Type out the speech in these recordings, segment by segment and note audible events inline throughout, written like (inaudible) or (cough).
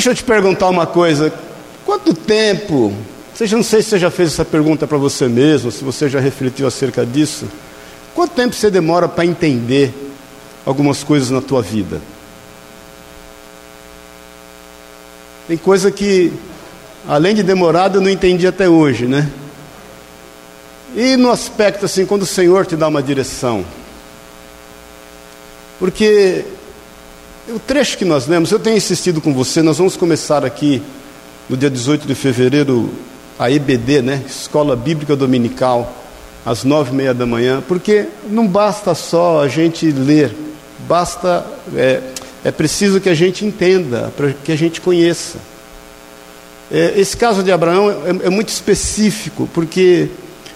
deixa eu te perguntar uma coisa: quanto tempo? Seja, não sei se você já fez essa pergunta para você mesmo, se você já refletiu acerca disso. Quanto tempo você demora para entender algumas coisas na tua vida? Tem coisa que, além de demorado, eu não entendi até hoje, né? E no aspecto assim, quando o Senhor te dá uma direção. Porque o trecho que nós lemos, eu tenho insistido com você, nós vamos começar aqui no dia 18 de fevereiro a EBD, né? Escola Bíblica Dominical, às nove e meia da manhã, porque não basta só a gente ler, basta, é, é preciso que a gente entenda, para que a gente conheça. É, esse caso de Abraão é, é muito específico, porque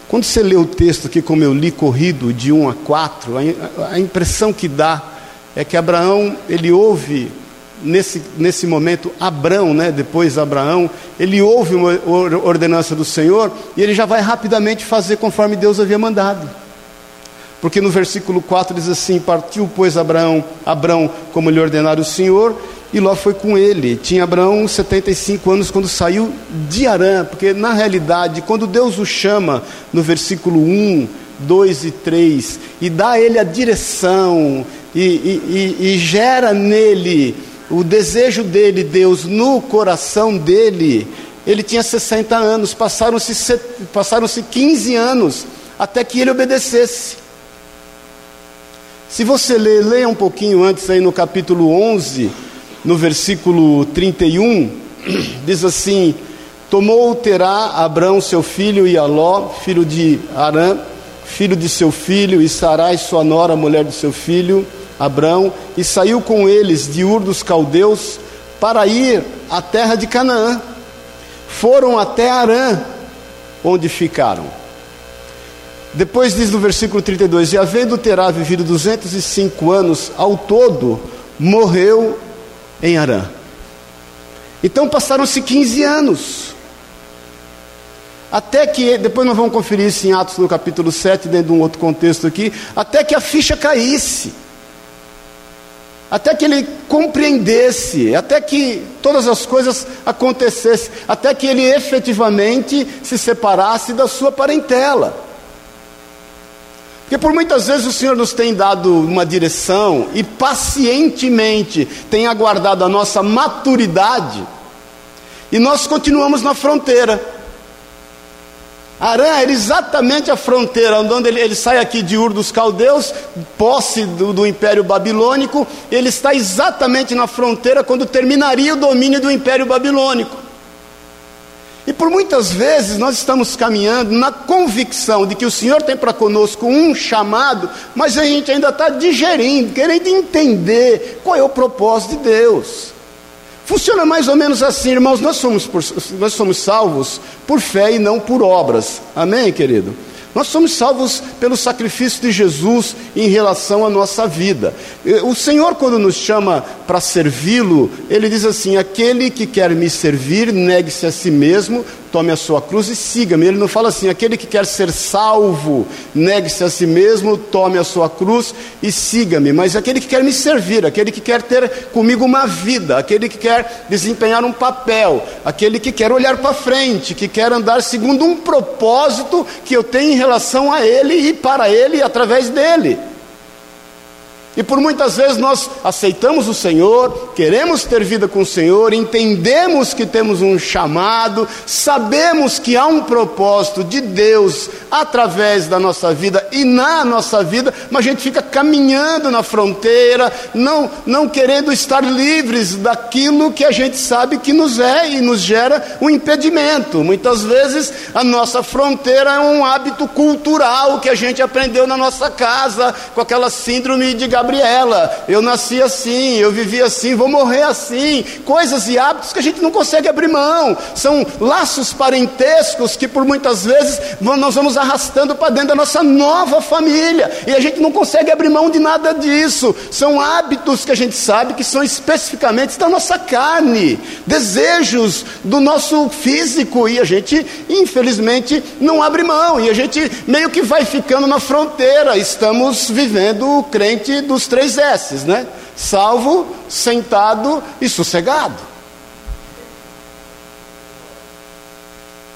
quando você lê o texto aqui, como eu li corrido, de 1 a 4, a, a impressão que dá é que Abraão, ele ouve, nesse, nesse momento, Abrão, né, depois Abraão, ele ouve uma ordenança do Senhor e ele já vai rapidamente fazer conforme Deus havia mandado. Porque no versículo 4 diz assim: Partiu, pois, Abraão, Abrão, como lhe ordenara o Senhor, e Ló foi com ele. Tinha Abraão 75 anos quando saiu de Arã, porque na realidade, quando Deus o chama, no versículo 1, 2 e 3, e dá a ele a direção, e, e, e, e gera nele o desejo dele, Deus, no coração dele, ele tinha 60 anos, passaram-se passaram 15 anos até que ele obedecesse. Se você ler, leia um pouquinho antes aí no capítulo 11, no versículo 31, (clears throat) diz assim: Tomou Terá Abrão seu filho e Aló, filho de Arã, filho de seu filho, e Sarai sua nora, mulher de seu filho, Abrão, e saiu com eles de Ur dos Caldeus para ir à terra de Canaã. Foram até Arã, onde ficaram. Depois diz no versículo 32: E havendo Terá vivido 205 anos ao todo, morreu em Arã. Então passaram-se 15 anos. Até que, depois nós vamos conferir isso em Atos no capítulo 7, dentro de um outro contexto aqui, até que a ficha caísse. Até que ele compreendesse, até que todas as coisas acontecessem, até que ele efetivamente se separasse da sua parentela. Porque por muitas vezes o Senhor nos tem dado uma direção e pacientemente tem aguardado a nossa maturidade e nós continuamos na fronteira. Arã era exatamente a fronteira onde ele, ele sai aqui de Ur dos Caldeus, posse do, do Império Babilônico, ele está exatamente na fronteira quando terminaria o domínio do Império Babilônico. E por muitas vezes nós estamos caminhando na convicção de que o Senhor tem para conosco um chamado, mas a gente ainda está digerindo, querendo entender qual é o propósito de Deus. Funciona mais ou menos assim, irmãos. Nós somos, por, nós somos salvos por fé e não por obras. Amém, querido? Nós somos salvos pelo sacrifício de Jesus em relação à nossa vida. O Senhor, quando nos chama para servi-lo, Ele diz assim: aquele que quer me servir, negue-se a si mesmo, tome a sua cruz e siga-me. Ele não fala assim: aquele que quer ser salvo, negue-se a si mesmo, tome a sua cruz e siga-me. Mas aquele que quer me servir, aquele que quer ter comigo uma vida, aquele que quer desempenhar um papel, aquele que quer olhar para frente, que quer andar segundo um propósito que eu tenho em relação a Ele e para Ele e através dele. E por muitas vezes nós aceitamos o Senhor, queremos ter vida com o Senhor, entendemos que temos um chamado, sabemos que há um propósito de Deus através da nossa vida e na nossa vida, mas a gente fica caminhando na fronteira, não, não querendo estar livres daquilo que a gente sabe que nos é e nos gera um impedimento. Muitas vezes a nossa fronteira é um hábito cultural que a gente aprendeu na nossa casa, com aquela síndrome de Gabriela, eu nasci assim, eu vivi assim, vou morrer assim. Coisas e hábitos que a gente não consegue abrir mão. São laços parentescos que por muitas vezes nós vamos arrastando para dentro da nossa nova família. E a gente não consegue abrir mão de nada disso. São hábitos que a gente sabe que são especificamente da nossa carne, desejos do nosso físico. E a gente, infelizmente, não abre mão. E a gente meio que vai ficando na fronteira. Estamos vivendo o crente do dos três S's, né? Salvo, sentado e sossegado.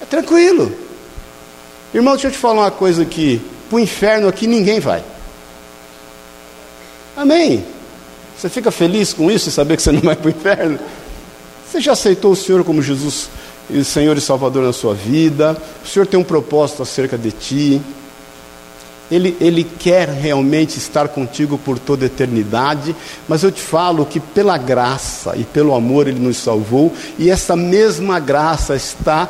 É tranquilo. Irmão, deixa eu te falar uma coisa aqui. Para o inferno aqui ninguém vai. Amém. Você fica feliz com isso, e saber que você não vai para o inferno? Você já aceitou o Senhor como Jesus, Senhor e Salvador na sua vida? O Senhor tem um propósito acerca de ti. Ele, ele quer realmente estar contigo por toda a eternidade, mas eu te falo que pela graça e pelo amor Ele nos salvou, e essa mesma graça está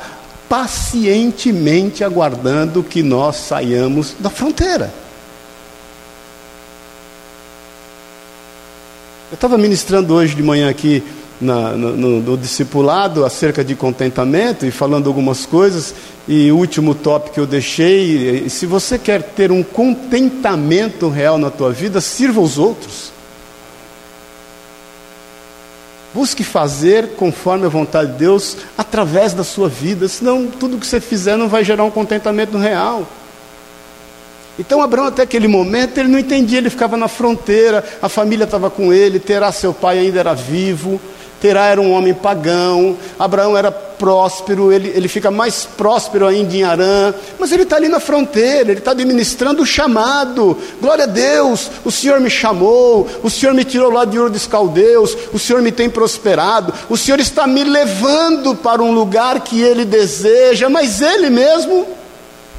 pacientemente aguardando que nós saiamos da fronteira. Eu estava ministrando hoje de manhã aqui na, no, no, discipulado acerca de contentamento e falando algumas coisas. E o último tópico que eu deixei: se você quer ter um contentamento real na tua vida, sirva os outros. Busque fazer conforme a vontade de Deus através da sua vida, senão tudo que você fizer não vai gerar um contentamento real. Então Abraão até aquele momento ele não entendia, ele ficava na fronteira, a família estava com ele, Terá seu pai ainda era vivo, Terá era um homem pagão, Abraão era próspero, ele, ele fica mais próspero ainda em Arã, mas ele está ali na fronteira, ele está administrando o chamado. Glória a Deus, o Senhor me chamou, o Senhor me tirou lá de Ur dos Caldeus, o Senhor me tem prosperado, o Senhor está me levando para um lugar que ele deseja, mas ele mesmo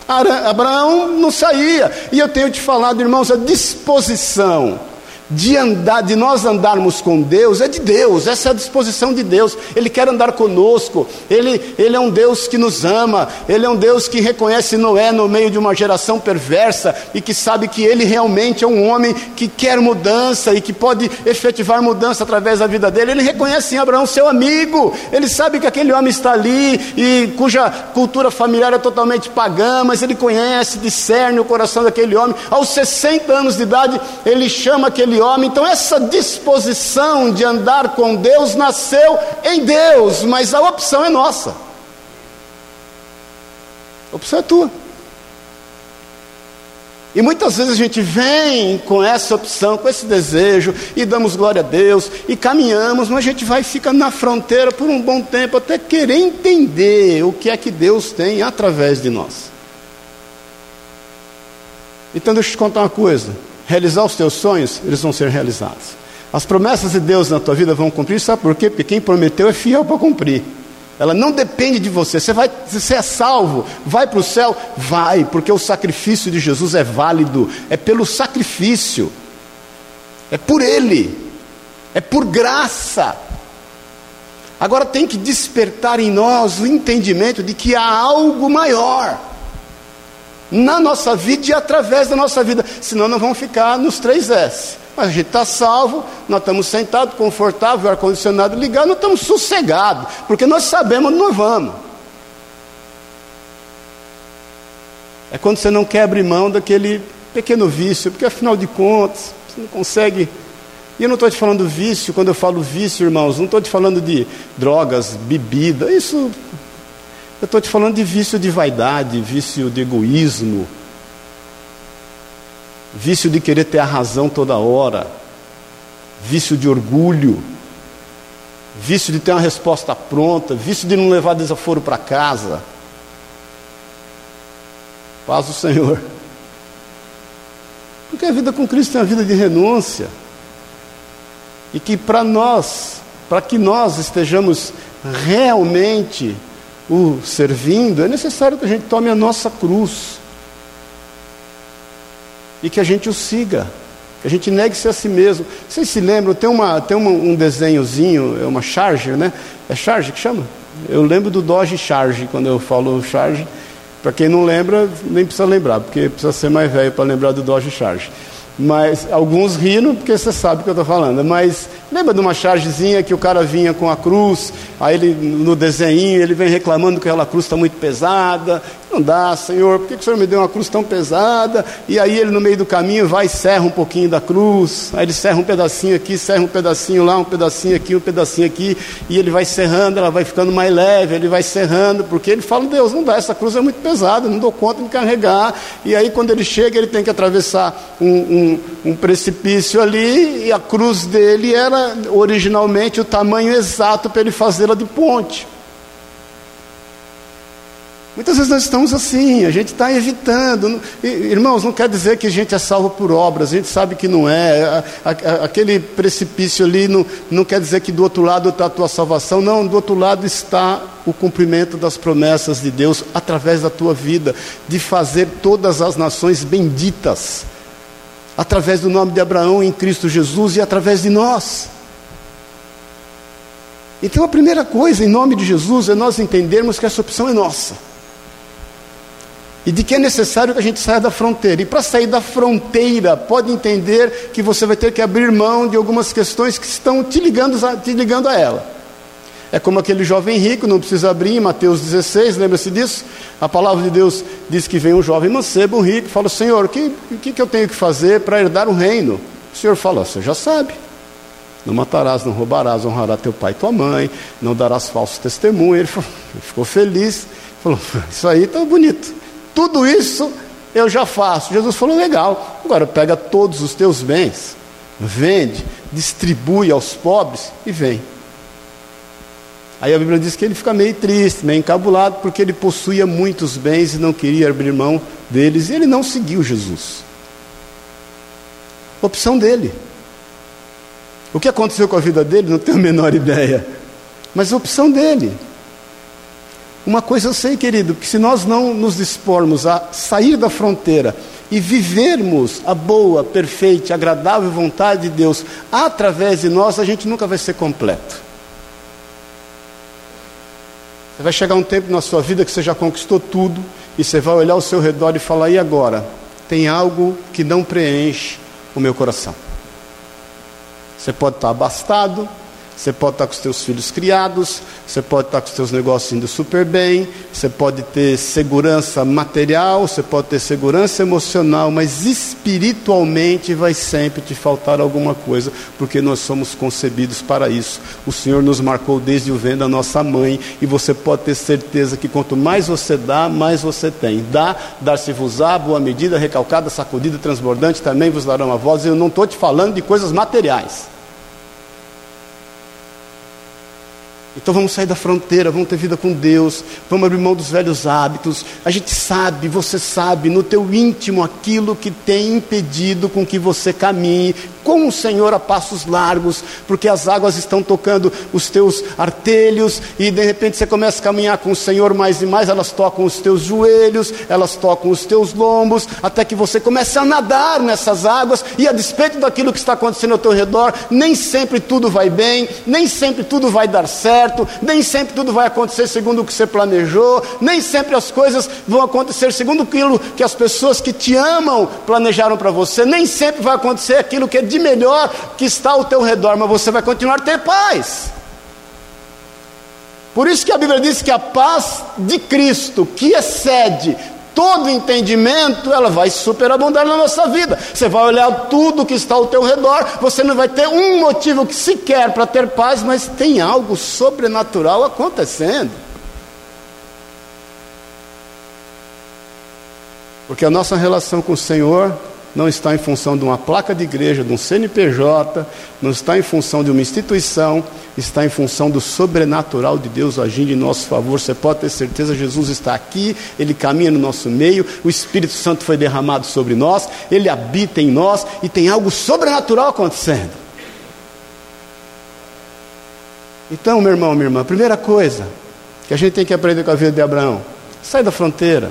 Abraão não saía. E eu tenho te falado, irmãos, a disposição de andar, de nós andarmos com Deus, é de Deus, essa é a disposição de Deus. Ele quer andar conosco, ele, ele é um Deus que nos ama, ele é um Deus que reconhece Noé no meio de uma geração perversa e que sabe que ele realmente é um homem que quer mudança e que pode efetivar mudança através da vida dele. Ele reconhece em Abraão seu amigo, ele sabe que aquele homem está ali e cuja cultura familiar é totalmente pagã, mas ele conhece, discerne o coração daquele homem. Aos 60 anos de idade, ele chama aquele homem. Então, essa disposição de andar com Deus nasceu em Deus, mas a opção é nossa. A opção é tua. E muitas vezes a gente vem com essa opção, com esse desejo, e damos glória a Deus, e caminhamos, mas a gente vai ficar na fronteira por um bom tempo, até querer entender o que é que Deus tem através de nós. Então deixa eu te contar uma coisa realizar os teus sonhos, eles vão ser realizados. As promessas de Deus na tua vida vão cumprir, sabe por quê? Porque quem prometeu é fiel para cumprir. Ela não depende de você. Você vai, você é salvo, vai para o céu, vai, porque o sacrifício de Jesus é válido. É pelo sacrifício. É por ele. É por graça. Agora tem que despertar em nós o entendimento de que há algo maior na nossa vida e através da nossa vida, senão nós vamos ficar nos três S. A gente está salvo, nós estamos sentados, confortável, ar-condicionado ligado, nós estamos sossegados, porque nós sabemos onde nós vamos. É quando você não quebra mão daquele pequeno vício, porque afinal de contas, você não consegue. E eu não estou te falando vício, quando eu falo vício, irmãos, não estou te falando de drogas, bebida, isso eu estou te falando de vício de vaidade, vício de egoísmo, vício de querer ter a razão toda hora, vício de orgulho, vício de ter uma resposta pronta, vício de não levar desaforo para casa. Paz do Senhor. Porque a vida com Cristo é uma vida de renúncia. E que para nós, para que nós estejamos realmente o servindo, é necessário que a gente tome a nossa cruz e que a gente o siga, que a gente negue-se a si mesmo. Vocês se lembram, tem, uma, tem uma, um desenhozinho, é uma charge, né? É charge que chama? Eu lembro do Dodge Charge, quando eu falo charge. Para quem não lembra, nem precisa lembrar, porque precisa ser mais velho para lembrar do Dodge Charge. Mas alguns riram porque você sabe o que eu estou falando. Mas lembra de uma chargezinha que o cara vinha com a cruz, aí ele no desenho ele vem reclamando que aquela cruz está muito pesada, não dá, Senhor, por que, o Senhor me deu uma cruz tão pesada? E aí ele no meio do caminho vai e serra um pouquinho da cruz, aí ele serra um pedacinho aqui, serra um pedacinho lá, um pedacinho aqui, um pedacinho aqui, e ele vai serrando, ela vai ficando mais leve, ele vai serrando, porque ele fala, Deus, não dá, essa cruz é muito pesada, não dou conta de carregar. E aí quando ele chega, ele tem que atravessar um, um, um precipício ali, e a cruz dele era originalmente o tamanho exato para ele fazê-la de ponte. Muitas vezes nós estamos assim, a gente está evitando. Irmãos, não quer dizer que a gente é salvo por obras, a gente sabe que não é. Aquele precipício ali não, não quer dizer que do outro lado está a tua salvação, não, do outro lado está o cumprimento das promessas de Deus através da tua vida, de fazer todas as nações benditas, através do nome de Abraão em Cristo Jesus e através de nós. Então a primeira coisa, em nome de Jesus, é nós entendermos que essa opção é nossa e de que é necessário que a gente saia da fronteira. E para sair da fronteira, pode entender que você vai ter que abrir mão de algumas questões que estão te ligando a, te ligando a ela. É como aquele jovem rico, não precisa abrir, em Mateus 16, lembra-se disso? A palavra de Deus diz que vem um jovem mancebo, um rico, fala: Senhor, o que, que, que eu tenho que fazer para herdar o reino? O Senhor fala: Você já sabe. Não matarás, não roubarás, honrará teu pai e tua mãe, não darás falso testemunho. Ele, falou, (laughs) ele ficou feliz, falou: Isso aí está bonito. Tudo isso eu já faço. Jesus falou: legal, agora pega todos os teus bens, vende, distribui aos pobres e vem. Aí a Bíblia diz que ele fica meio triste, meio encabulado, porque ele possuía muitos bens e não queria abrir mão deles, e ele não seguiu Jesus. Opção dele. O que aconteceu com a vida dele, não tenho a menor (laughs) ideia, mas opção dele. Uma coisa eu sei, querido, que se nós não nos dispormos a sair da fronteira e vivermos a boa, perfeita, agradável vontade de Deus através de nós, a gente nunca vai ser completo. Você vai chegar um tempo na sua vida que você já conquistou tudo e você vai olhar ao seu redor e falar: e agora? Tem algo que não preenche o meu coração. Você pode estar abastado, você pode estar com os teus filhos criados, você pode estar com os teus negócios indo super bem, você pode ter segurança material, você pode ter segurança emocional, mas espiritualmente vai sempre te faltar alguma coisa, porque nós somos concebidos para isso. O Senhor nos marcou desde o ventre da nossa mãe, e você pode ter certeza que quanto mais você dá, mais você tem. Dá, dar-se-vos-á, boa medida, recalcada, sacudida, transbordante, também vos darão a voz. Eu não estou te falando de coisas materiais. Então vamos sair da fronteira, vamos ter vida com Deus, vamos abrir mão dos velhos hábitos. A gente sabe, você sabe, no teu íntimo aquilo que tem impedido com que você caminhe com o Senhor a passos largos, porque as águas estão tocando os teus artelhos e de repente você começa a caminhar com o Senhor mais e mais, elas tocam os teus joelhos, elas tocam os teus lombos, até que você comece a nadar nessas águas e a despeito daquilo que está acontecendo ao teu redor, nem sempre tudo vai bem, nem sempre tudo vai dar certo certo, nem sempre tudo vai acontecer segundo o que você planejou, nem sempre as coisas vão acontecer segundo aquilo que as pessoas que te amam planejaram para você, nem sempre vai acontecer aquilo que é de melhor que está ao teu redor, mas você vai continuar a ter paz. Por isso que a Bíblia diz que a paz de Cristo, que excede todo entendimento, ela vai superabundar na nossa vida. Você vai olhar tudo que está ao teu redor, você não vai ter um motivo que sequer para ter paz, mas tem algo sobrenatural acontecendo. Porque a nossa relação com o Senhor não está em função de uma placa de igreja, de um CNPJ, não está em função de uma instituição, está em função do sobrenatural de Deus agindo em nosso favor. Você pode ter certeza, Jesus está aqui, Ele caminha no nosso meio, o Espírito Santo foi derramado sobre nós, Ele habita em nós e tem algo sobrenatural acontecendo. Então, meu irmão, minha irmã, primeira coisa que a gente tem que aprender com a vida de Abraão, sai da fronteira.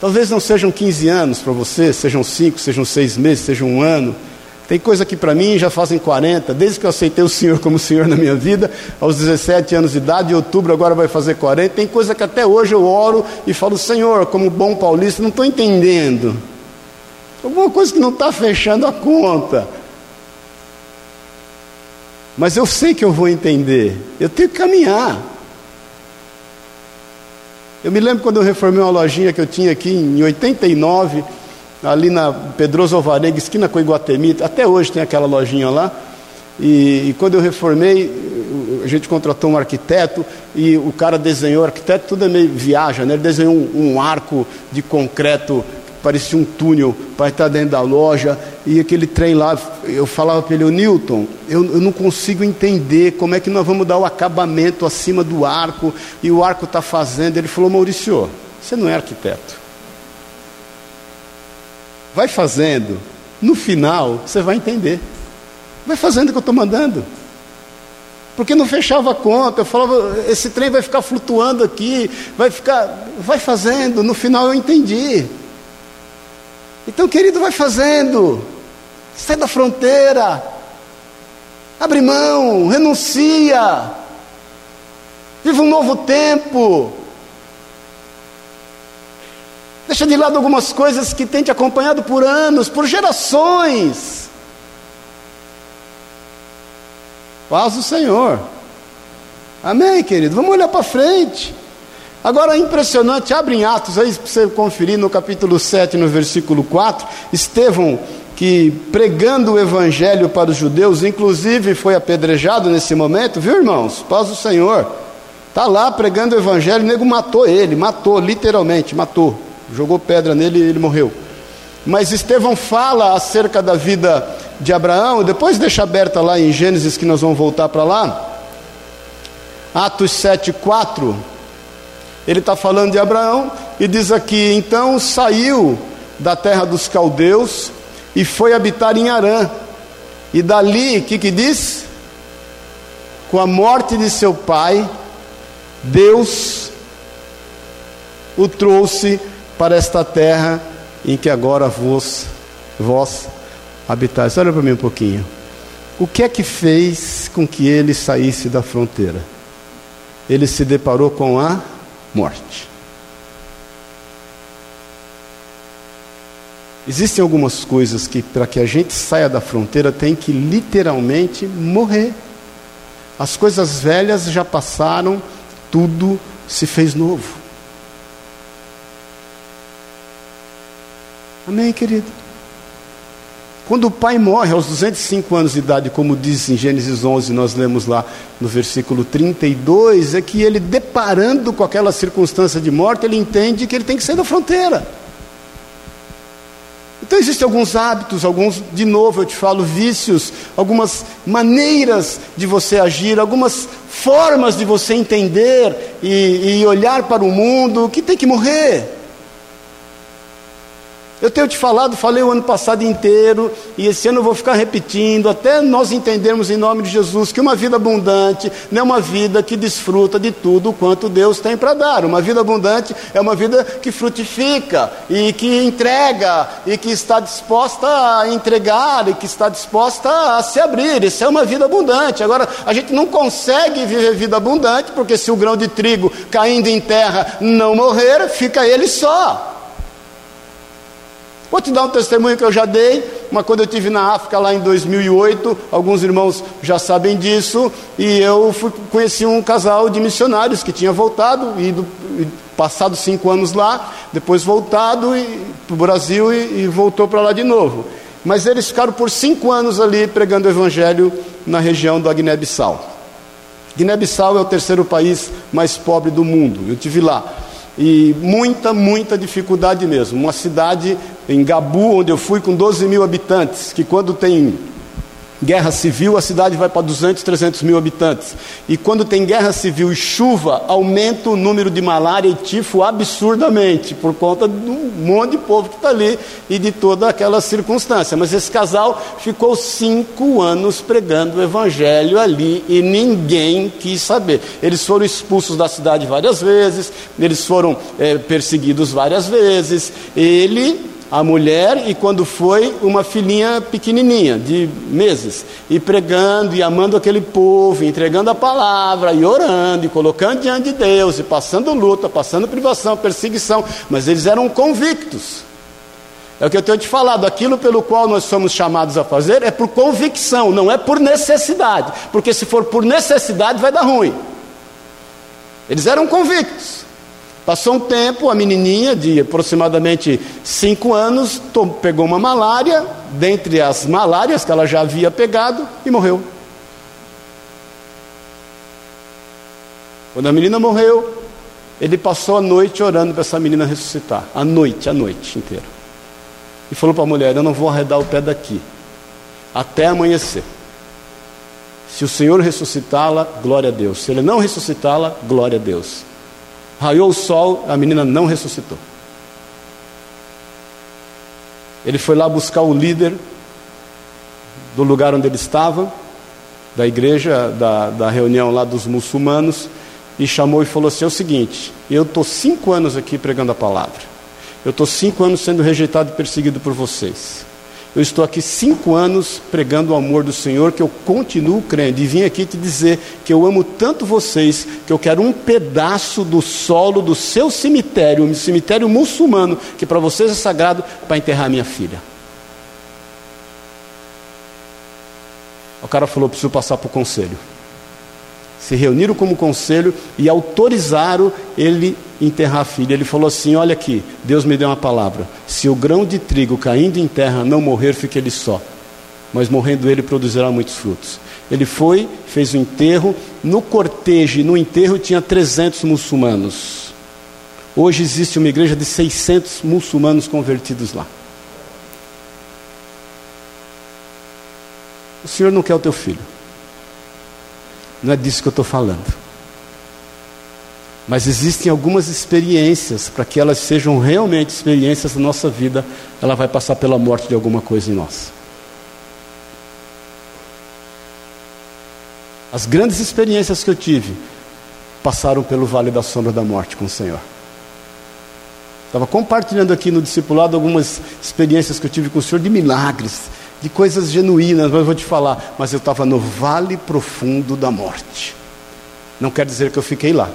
Talvez não sejam 15 anos para você, sejam 5, sejam 6 meses, sejam um ano. Tem coisa que para mim já fazem 40, desde que eu aceitei o Senhor como Senhor na minha vida, aos 17 anos de idade, em outubro agora vai fazer 40. Tem coisa que até hoje eu oro e falo, Senhor, como bom paulista, não estou entendendo. Alguma coisa que não está fechando a conta. Mas eu sei que eu vou entender. Eu tenho que caminhar. Eu me lembro quando eu reformei uma lojinha que eu tinha aqui em 89, ali na Pedroso Alvarenga, esquina com Iguatemi, até hoje tem aquela lojinha lá. E, e, quando eu reformei, a gente contratou um arquiteto e o cara desenhou, o arquiteto tudo é meio viaja, né? ele desenhou um, um arco de concreto parecia um túnel para estar dentro da loja, e aquele trem lá, eu falava para ele, o Newton, eu, eu não consigo entender como é que nós vamos dar o acabamento acima do arco, e o arco está fazendo. Ele falou, Maurício, você não é arquiteto. Vai fazendo, no final você vai entender. Vai fazendo o que eu estou mandando. Porque não fechava a conta, eu falava, esse trem vai ficar flutuando aqui, vai ficar, vai fazendo, no final eu entendi. Então, querido, vai fazendo. Sai da fronteira. Abre mão, renuncia. Viva um novo tempo. Deixa de lado algumas coisas que tem te acompanhado por anos, por gerações. Paz do Senhor. Amém, querido? Vamos olhar para frente. Agora é impressionante, abre em Atos aí para você conferir no capítulo 7, no versículo 4, Estevão, que pregando o evangelho para os judeus, inclusive foi apedrejado nesse momento, viu irmãos? Paz do Senhor. Está lá pregando o evangelho, o nego matou ele, matou, literalmente, matou. Jogou pedra nele e ele morreu. Mas Estevão fala acerca da vida de Abraão, depois deixa aberta lá em Gênesis que nós vamos voltar para lá. Atos 7, 4 ele está falando de Abraão e diz aqui: então saiu da terra dos caldeus e foi habitar em Arã. E dali, o que, que diz? Com a morte de seu pai, Deus o trouxe para esta terra em que agora vos, vós habitais. Olha para mim um pouquinho. O que é que fez com que ele saísse da fronteira? Ele se deparou com a morte. Existem algumas coisas que, para que a gente saia da fronteira, tem que literalmente morrer. As coisas velhas já passaram, tudo se fez novo. Amém, querido? Quando o pai morre aos 205 anos de idade, como diz em Gênesis 11, nós lemos lá no versículo 32, é que ele, deparando com aquela circunstância de morte, ele entende que ele tem que sair da fronteira. Então existem alguns hábitos, alguns, de novo eu te falo, vícios, algumas maneiras de você agir, algumas formas de você entender e, e olhar para o mundo que tem que morrer. Eu tenho te falado, falei o ano passado inteiro, e esse ano eu vou ficar repetindo, até nós entendermos em nome de Jesus que uma vida abundante não é uma vida que desfruta de tudo quanto Deus tem para dar. Uma vida abundante é uma vida que frutifica e que entrega e que está disposta a entregar e que está disposta a se abrir. Isso é uma vida abundante. Agora, a gente não consegue viver vida abundante porque se o grão de trigo caindo em terra não morrer, fica ele só. Vou te dar um testemunho que eu já dei, mas quando eu estive na África lá em 2008, alguns irmãos já sabem disso, e eu fui, conheci um casal de missionários que tinha voltado, ido, passado cinco anos lá, depois voltado para o Brasil e, e voltou para lá de novo. Mas eles ficaram por cinco anos ali pregando o evangelho na região da Guiné-Bissau. Guiné-Bissau é o terceiro país mais pobre do mundo, eu tive lá e muita, muita dificuldade mesmo. Uma cidade em Gabu, onde eu fui, com 12 mil habitantes, que quando tem guerra civil, a cidade vai para 200, 300 mil habitantes. E quando tem guerra civil e chuva, aumenta o número de malária e tifo absurdamente, por conta do monte de povo que está ali e de toda aquela circunstância. Mas esse casal ficou cinco anos pregando o evangelho ali e ninguém quis saber. Eles foram expulsos da cidade várias vezes, eles foram é, perseguidos várias vezes. Ele a mulher e quando foi uma filhinha pequenininha de meses e pregando e amando aquele povo, entregando a palavra e orando e colocando diante de Deus e passando luta, passando privação, perseguição, mas eles eram convictos. É o que eu tenho te falado, aquilo pelo qual nós somos chamados a fazer é por convicção, não é por necessidade, porque se for por necessidade vai dar ruim. Eles eram convictos. Passou um tempo, a menininha de aproximadamente 5 anos pegou uma malária, dentre as malárias que ela já havia pegado, e morreu. Quando a menina morreu, ele passou a noite orando para essa menina ressuscitar. A noite, a noite inteira. e falou para a mulher: Eu não vou arredar o pé daqui, até amanhecer. Se o Senhor ressuscitá-la, glória a Deus. Se Ele não ressuscitá-la, glória a Deus. Raiou o sol, a menina não ressuscitou. Ele foi lá buscar o líder do lugar onde ele estava, da igreja, da, da reunião lá dos muçulmanos, e chamou e falou assim: é o seguinte, eu estou cinco anos aqui pregando a palavra, eu estou cinco anos sendo rejeitado e perseguido por vocês. Eu estou aqui cinco anos pregando o amor do Senhor, que eu continuo crendo. E vim aqui te dizer que eu amo tanto vocês, que eu quero um pedaço do solo do seu cemitério, um cemitério muçulmano, que para vocês é sagrado, para enterrar minha filha. O cara falou: preciso passar para o conselho. Se reuniram como conselho e autorizaram ele enterrar a filha. Ele falou assim: Olha aqui, Deus me deu uma palavra. Se o grão de trigo caindo em terra não morrer, fique ele só. Mas morrendo ele produzirá muitos frutos. Ele foi, fez o enterro. No cortejo, no enterro, tinha 300 muçulmanos. Hoje existe uma igreja de 600 muçulmanos convertidos lá. O Senhor não quer o teu filho. Não é disso que eu estou falando. Mas existem algumas experiências, para que elas sejam realmente experiências da nossa vida, ela vai passar pela morte de alguma coisa em nós. As grandes experiências que eu tive passaram pelo vale da sombra da morte com o Senhor. Estava compartilhando aqui no discipulado algumas experiências que eu tive com o Senhor de milagres, de coisas genuínas, mas vou te falar, mas eu estava no vale profundo da morte. Não quer dizer que eu fiquei lá.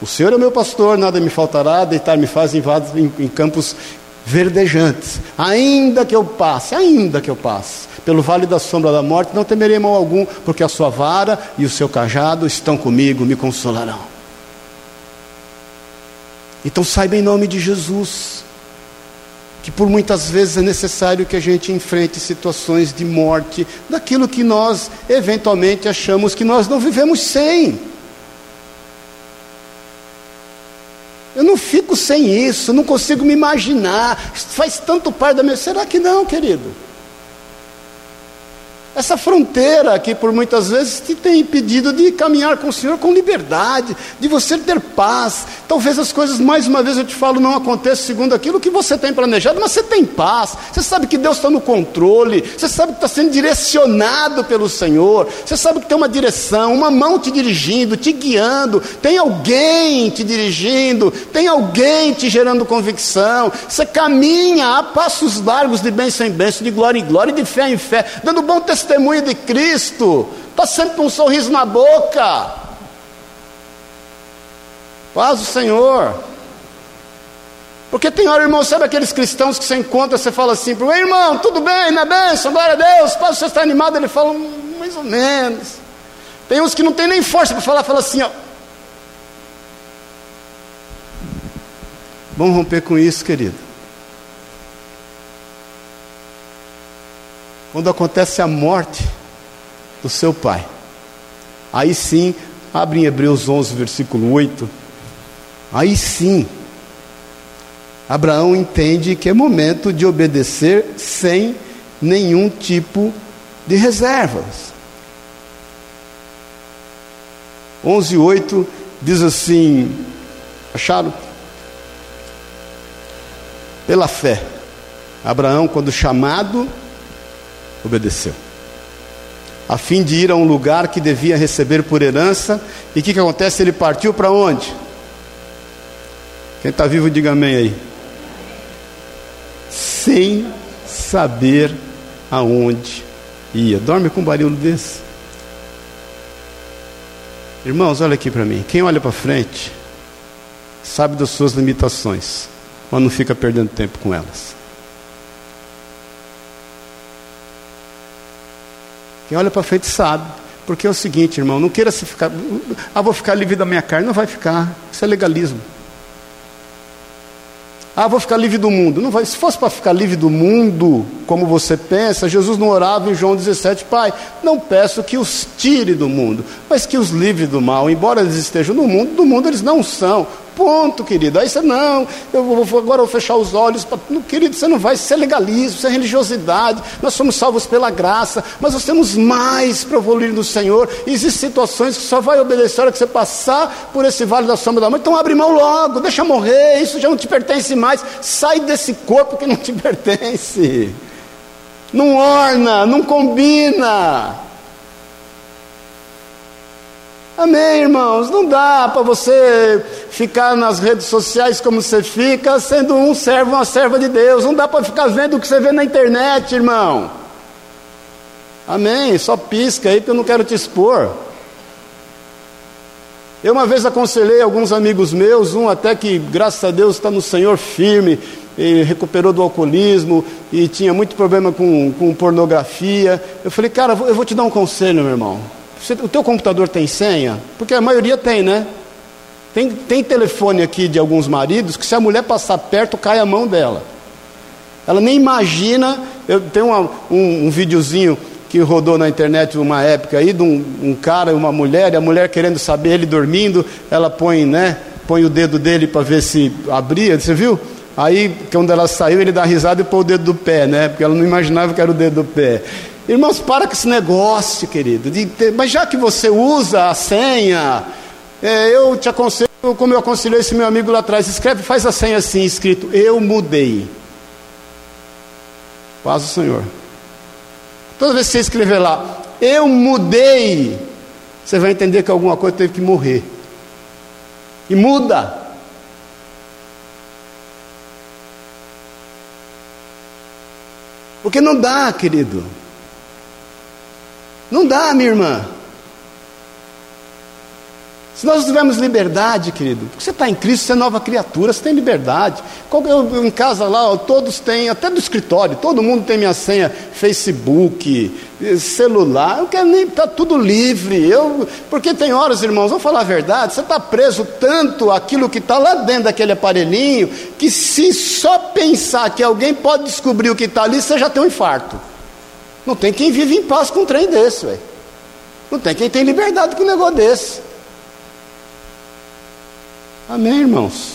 O Senhor é meu pastor, nada me faltará, deitar-me faz em, em, em campos verdejantes. Ainda que eu passe, ainda que eu passe pelo vale da sombra da morte, não temerei mal algum, porque a sua vara e o seu cajado estão comigo, me consolarão. Então saiba em nome de Jesus que por muitas vezes é necessário que a gente enfrente situações de morte, daquilo que nós eventualmente achamos que nós não vivemos sem. Eu não fico sem isso, não consigo me imaginar. Faz tanto parte da minha. Será que não, querido? Essa fronteira que por muitas vezes te tem impedido de caminhar com o Senhor com liberdade, de você ter paz. Talvez as coisas, mais uma vez eu te falo, não aconteçam segundo aquilo que você tem planejado, mas você tem paz. Você sabe que Deus está no controle, você sabe que está sendo direcionado pelo Senhor, você sabe que tem uma direção, uma mão te dirigindo, te guiando, tem alguém te dirigindo, tem alguém te gerando convicção. Você caminha a passos largos de bênção em bênção, de glória em glória, de fé em fé, dando bom testemunho testemunho de Cristo, está sempre com um sorriso na boca. Paz o Senhor. Porque tem hora, irmão, sabe aqueles cristãos que você encontra, você fala assim para o irmão, tudo bem, na bênção, glória a Deus, paz, você está animado, ele fala, hum, mais ou menos. Tem uns que não tem nem força para falar, fala assim, ó. Vamos romper com isso, querido. Quando acontece a morte do seu pai. Aí sim, abre em Hebreus 11, versículo 8. Aí sim, Abraão entende que é momento de obedecer sem nenhum tipo de reservas. 11:8 diz assim: acharam? Pela fé, Abraão, quando chamado, obedeceu. A fim de ir a um lugar que devia receber por herança, e o que, que acontece? Ele partiu para onde? Quem está vivo, diga amém aí. Sem saber aonde ia. Dorme com um barulho desse. Irmãos, olha aqui para mim. Quem olha para frente sabe das suas limitações, mas não fica perdendo tempo com elas. Quem olha para frente sabe. Porque é o seguinte, irmão, não queira se ficar. Ah, vou ficar livre da minha carne. Não vai ficar. Isso é legalismo. Ah, vou ficar livre do mundo. Não vai. Se fosse para ficar livre do mundo, como você pensa, Jesus não orava em João 17, Pai, não peço que os tire do mundo, mas que os livre do mal. Embora eles estejam no mundo, do mundo eles não são. Ponto, querido. Aí você, não, eu vou, agora eu vou fechar os olhos. Querido, você não vai, isso é legalismo, isso é religiosidade. Nós somos salvos pela graça, mas nós temos mais para evoluir no Senhor. E existem situações que só vai obedecer a hora que você passar por esse vale da sombra da morte. Então abre mão logo, deixa morrer, isso já não te pertence mais. Sai desse corpo que não te (laughs) pertence. Não orna, não combina. Amém, irmãos? Não dá para você ficar nas redes sociais como você fica, sendo um servo, uma serva de Deus. Não dá para ficar vendo o que você vê na internet, irmão. Amém? Só pisca aí porque eu não quero te expor. Eu uma vez aconselhei alguns amigos meus, um até que, graças a Deus, está no Senhor firme, recuperou do alcoolismo e tinha muito problema com, com pornografia. Eu falei, cara, eu vou te dar um conselho, meu irmão. Você, o teu computador tem senha? Porque a maioria tem, né? Tem, tem telefone aqui de alguns maridos que se a mulher passar perto, cai a mão dela. Ela nem imagina. Eu tenho uma, um, um videozinho que rodou na internet uma época aí de um, um, cara e uma mulher, e a mulher querendo saber, ele dormindo, ela põe, né? Põe o dedo dele para ver se abria, você viu? Aí, quando ela saiu, ele dá risada e põe o dedo do pé, né? Porque ela não imaginava que era o dedo do pé. Irmãos, para com esse negócio, querido. Ter, mas já que você usa a senha, é, eu te aconselho, como eu aconselhei esse meu amigo lá atrás, escreve, faz a senha assim, escrito, eu mudei. Paz o Senhor. Toda vez que você escrever lá, eu mudei, você vai entender que alguma coisa teve que morrer. E muda. Porque não dá, querido. Não dá, minha irmã. Se nós tivermos liberdade, querido, porque você está em Cristo, você é nova criatura, você tem liberdade. Eu, em casa lá, todos têm, até do escritório, todo mundo tem minha senha, Facebook, celular, eu quero nem, está tudo livre. Eu, porque tem horas, irmãos, vamos falar a verdade, você está preso tanto aquilo que está lá dentro daquele aparelhinho, que se só pensar que alguém pode descobrir o que está ali, você já tem um infarto. Não tem quem vive em paz com um trem desse, velho. Não tem quem tem liberdade com um negócio desse. Amém, irmãos?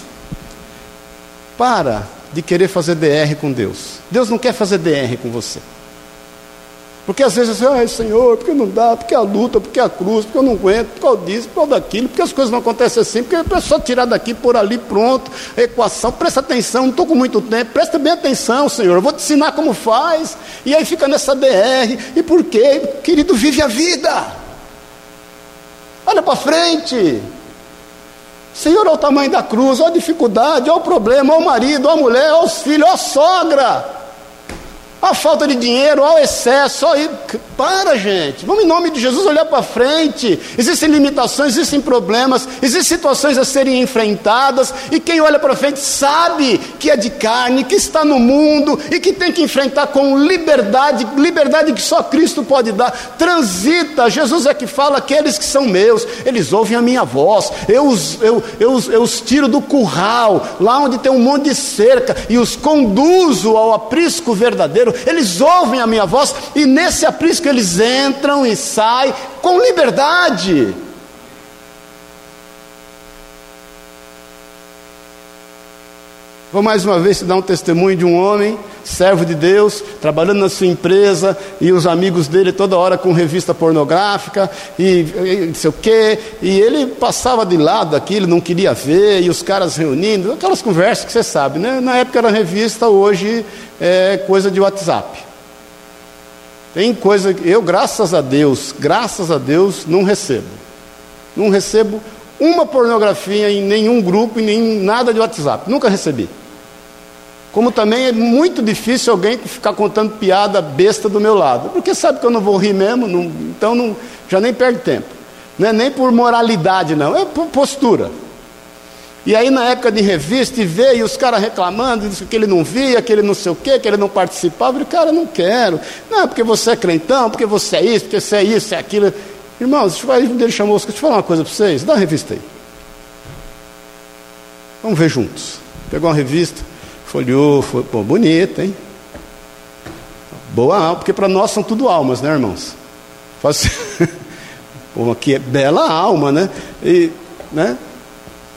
Para de querer fazer DR com Deus. Deus não quer fazer DR com você. Porque às vezes você, ai Senhor, porque não dá, porque a luta, porque a cruz, porque eu não aguento, por causa disso, por causa daquilo, porque as coisas não acontecem assim, porque é só tirar daqui, por ali, pronto, equação, presta atenção, não estou com muito tempo, presta bem atenção, Senhor, eu vou te ensinar como faz, e aí fica nessa DR, e por quê? Querido, vive a vida, olha para frente, Senhor, olha o tamanho da cruz, olha a dificuldade, olha o problema, olha o marido, olha a mulher, olha os filhos, olha a sogra a falta de dinheiro, ao excesso, para gente, vamos em nome de Jesus olhar para frente. Existem limitações, existem problemas, existem situações a serem enfrentadas, e quem olha para frente sabe que é de carne, que está no mundo e que tem que enfrentar com liberdade, liberdade que só Cristo pode dar. Transita, Jesus é que fala: aqueles que são meus, eles ouvem a minha voz, eu os, eu, eu, eu os tiro do curral, lá onde tem um monte de cerca, e os conduzo ao aprisco verdadeiro eles ouvem a minha voz e nesse aprisco eles entram e saem com liberdade. Vou mais uma vez te dar um testemunho de um homem, servo de Deus, trabalhando na sua empresa, e os amigos dele toda hora com revista pornográfica, e, e não sei o quê, e ele passava de lado aquilo, não queria ver, e os caras reunindo, aquelas conversas que você sabe, né? Na época era revista, hoje é coisa de WhatsApp. Tem coisa que eu, graças a Deus, graças a Deus, não recebo. Não recebo uma pornografia em nenhum grupo, em nenhum, nada de WhatsApp. Nunca recebi. Como também é muito difícil alguém ficar contando piada besta do meu lado. Porque sabe que eu não vou rir mesmo, não, então não, já nem perde tempo. Não é nem por moralidade, não, é por postura. E aí, na época de revista, e veio os caras reclamando, que ele não via, que ele não sei o quê, que ele não participava. Eu falei, cara, não quero. Não, porque você é crentão, porque você é isso, porque você é isso, é aquilo. Irmãos, ele chamou, deixa eu falar uma coisa para vocês, dá uma revista aí. Vamos ver juntos. Pegou uma revista, folheou, foi, pô, bonita, hein? Boa alma, porque para nós são tudo almas, né, irmãos? (laughs) Pô, aqui é bela alma, né? E, né?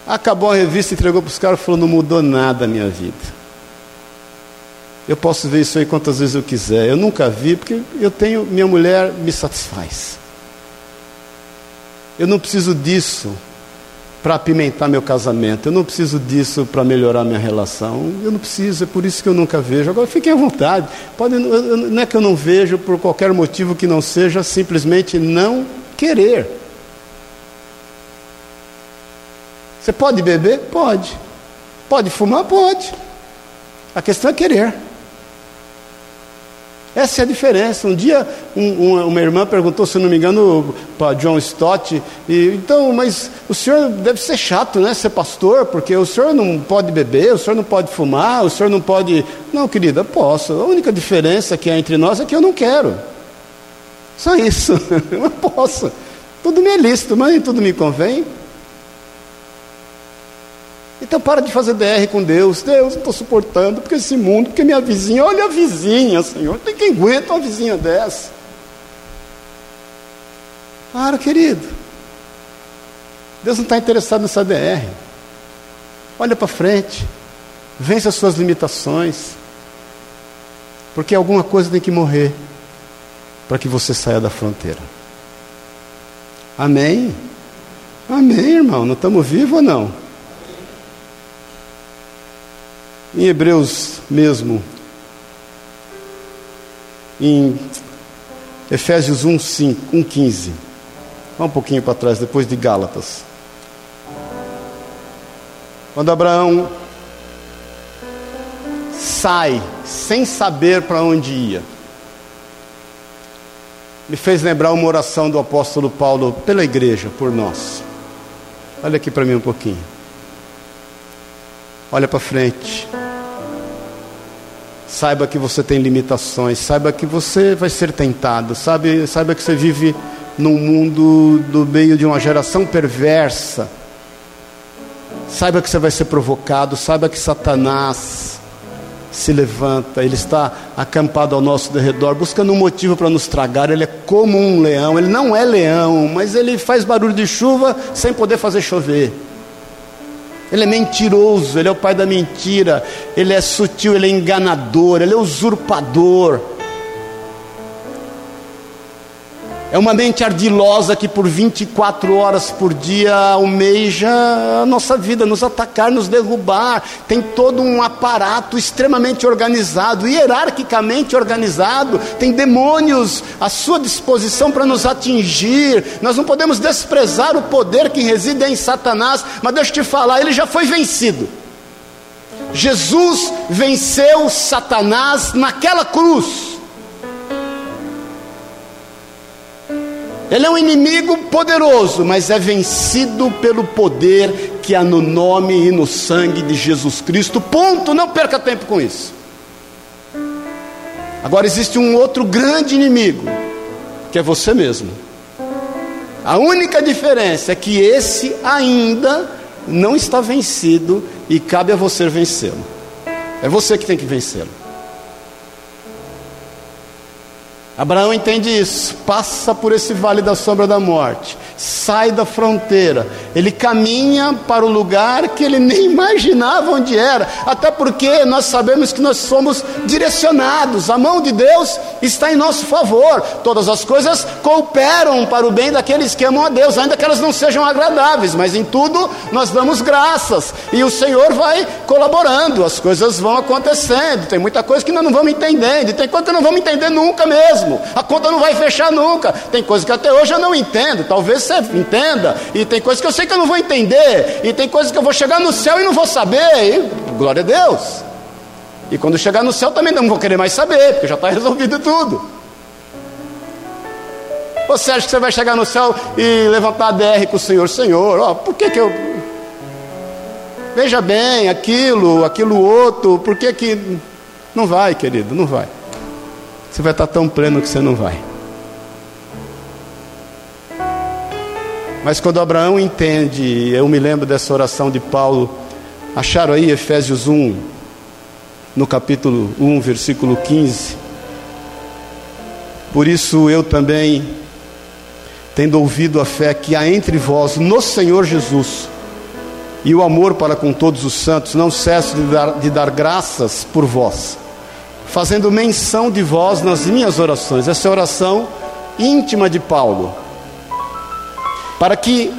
Acabou a revista, entregou para os caras e falou: não mudou nada a minha vida. Eu posso ver isso aí quantas vezes eu quiser. Eu nunca vi, porque eu tenho, minha mulher me satisfaz. Eu não preciso disso para apimentar meu casamento. Eu não preciso disso para melhorar minha relação. Eu não preciso, é por isso que eu nunca vejo. Agora fiquem à vontade. Pode, não é que eu não vejo por qualquer motivo que não seja simplesmente não querer. Você pode beber? Pode. Pode fumar? Pode. A questão é querer. Essa é a diferença. Um dia um, uma irmã perguntou, se não me engano, para John Stott, e, então, mas o senhor deve ser chato, né? Ser pastor, porque o senhor não pode beber, o senhor não pode fumar, o senhor não pode. Não, querida, posso. A única diferença que há entre nós é que eu não quero. Só isso. (laughs) Eu não posso. Tudo me é lícito, mas tudo me convém. Então para de fazer DR com Deus. Deus, não estou suportando, porque esse mundo, porque minha vizinha, olha a vizinha, Senhor, tem quem aguenta uma vizinha dessa. Para, querido. Deus não está interessado nessa DR. Olha para frente. Vence as suas limitações. Porque alguma coisa tem que morrer para que você saia da fronteira. Amém? Amém, irmão. Não estamos vivos ou não? Em Hebreus mesmo, em Efésios 1, 5, 1 15. Vamos um pouquinho para trás, depois de Gálatas. Quando Abraão sai sem saber para onde ia, me fez lembrar uma oração do apóstolo Paulo pela igreja, por nós. Olha aqui para mim um pouquinho. Olha para frente. Saiba que você tem limitações, saiba que você vai ser tentado, sabe, saiba que você vive num mundo do meio de uma geração perversa. Saiba que você vai ser provocado, saiba que Satanás se levanta, ele está acampado ao nosso derredor, buscando um motivo para nos tragar. Ele é como um leão, ele não é leão, mas ele faz barulho de chuva sem poder fazer chover. Ele é mentiroso, ele é o pai da mentira, ele é sutil, ele é enganador, ele é usurpador. É uma mente ardilosa que por 24 horas por dia almeja a nossa vida, nos atacar, nos derrubar. Tem todo um aparato extremamente organizado, hierarquicamente organizado. Tem demônios à sua disposição para nos atingir. Nós não podemos desprezar o poder que reside em Satanás, mas deixa eu te falar, ele já foi vencido. Jesus venceu Satanás naquela cruz. Ele é um inimigo poderoso, mas é vencido pelo poder que há no nome e no sangue de Jesus Cristo. Ponto, não perca tempo com isso. Agora existe um outro grande inimigo, que é você mesmo. A única diferença é que esse ainda não está vencido e cabe a você vencê-lo. É você que tem que vencê-lo. Abraão entende isso, passa por esse vale da sombra da morte, sai da fronteira, ele caminha para o lugar que ele nem (laughs) imaginava onde era, até porque nós sabemos que nós somos direcionados, a mão de Deus está em nosso favor, todas as coisas cooperam para o bem daqueles que amam a Deus, ainda que elas não sejam agradáveis, mas em tudo nós damos graças e o Senhor vai colaborando, as coisas vão acontecendo, tem muita coisa que nós não vamos entendendo, tem coisa que não vamos entender nunca mesmo mesmo. A conta não vai fechar nunca. Tem coisas que até hoje eu não entendo. Talvez você entenda. E tem coisas que eu sei que eu não vou entender. E tem coisas que eu vou chegar no céu e não vou saber. E, glória a Deus. E quando chegar no céu também não vou querer mais saber, porque já está (laughs) resolvido tudo. Você acha que você vai chegar no céu e levantar a DR com o Senhor? Senhor, ó, por que que eu. Veja bem, aquilo, aquilo outro, por que que. Não vai, querido, não vai você vai estar tão pleno que você não vai. Mas quando Abraão entende, eu me lembro dessa oração de Paulo, acharam aí Efésios 1, no capítulo 1, versículo 15. Por isso eu também, tendo ouvido a fé que há entre vós no Senhor Jesus, e o amor para com todos os santos, não cesso de dar, de dar graças por vós, fazendo menção de vós nas minhas orações. Essa é a oração íntima de Paulo. Para que,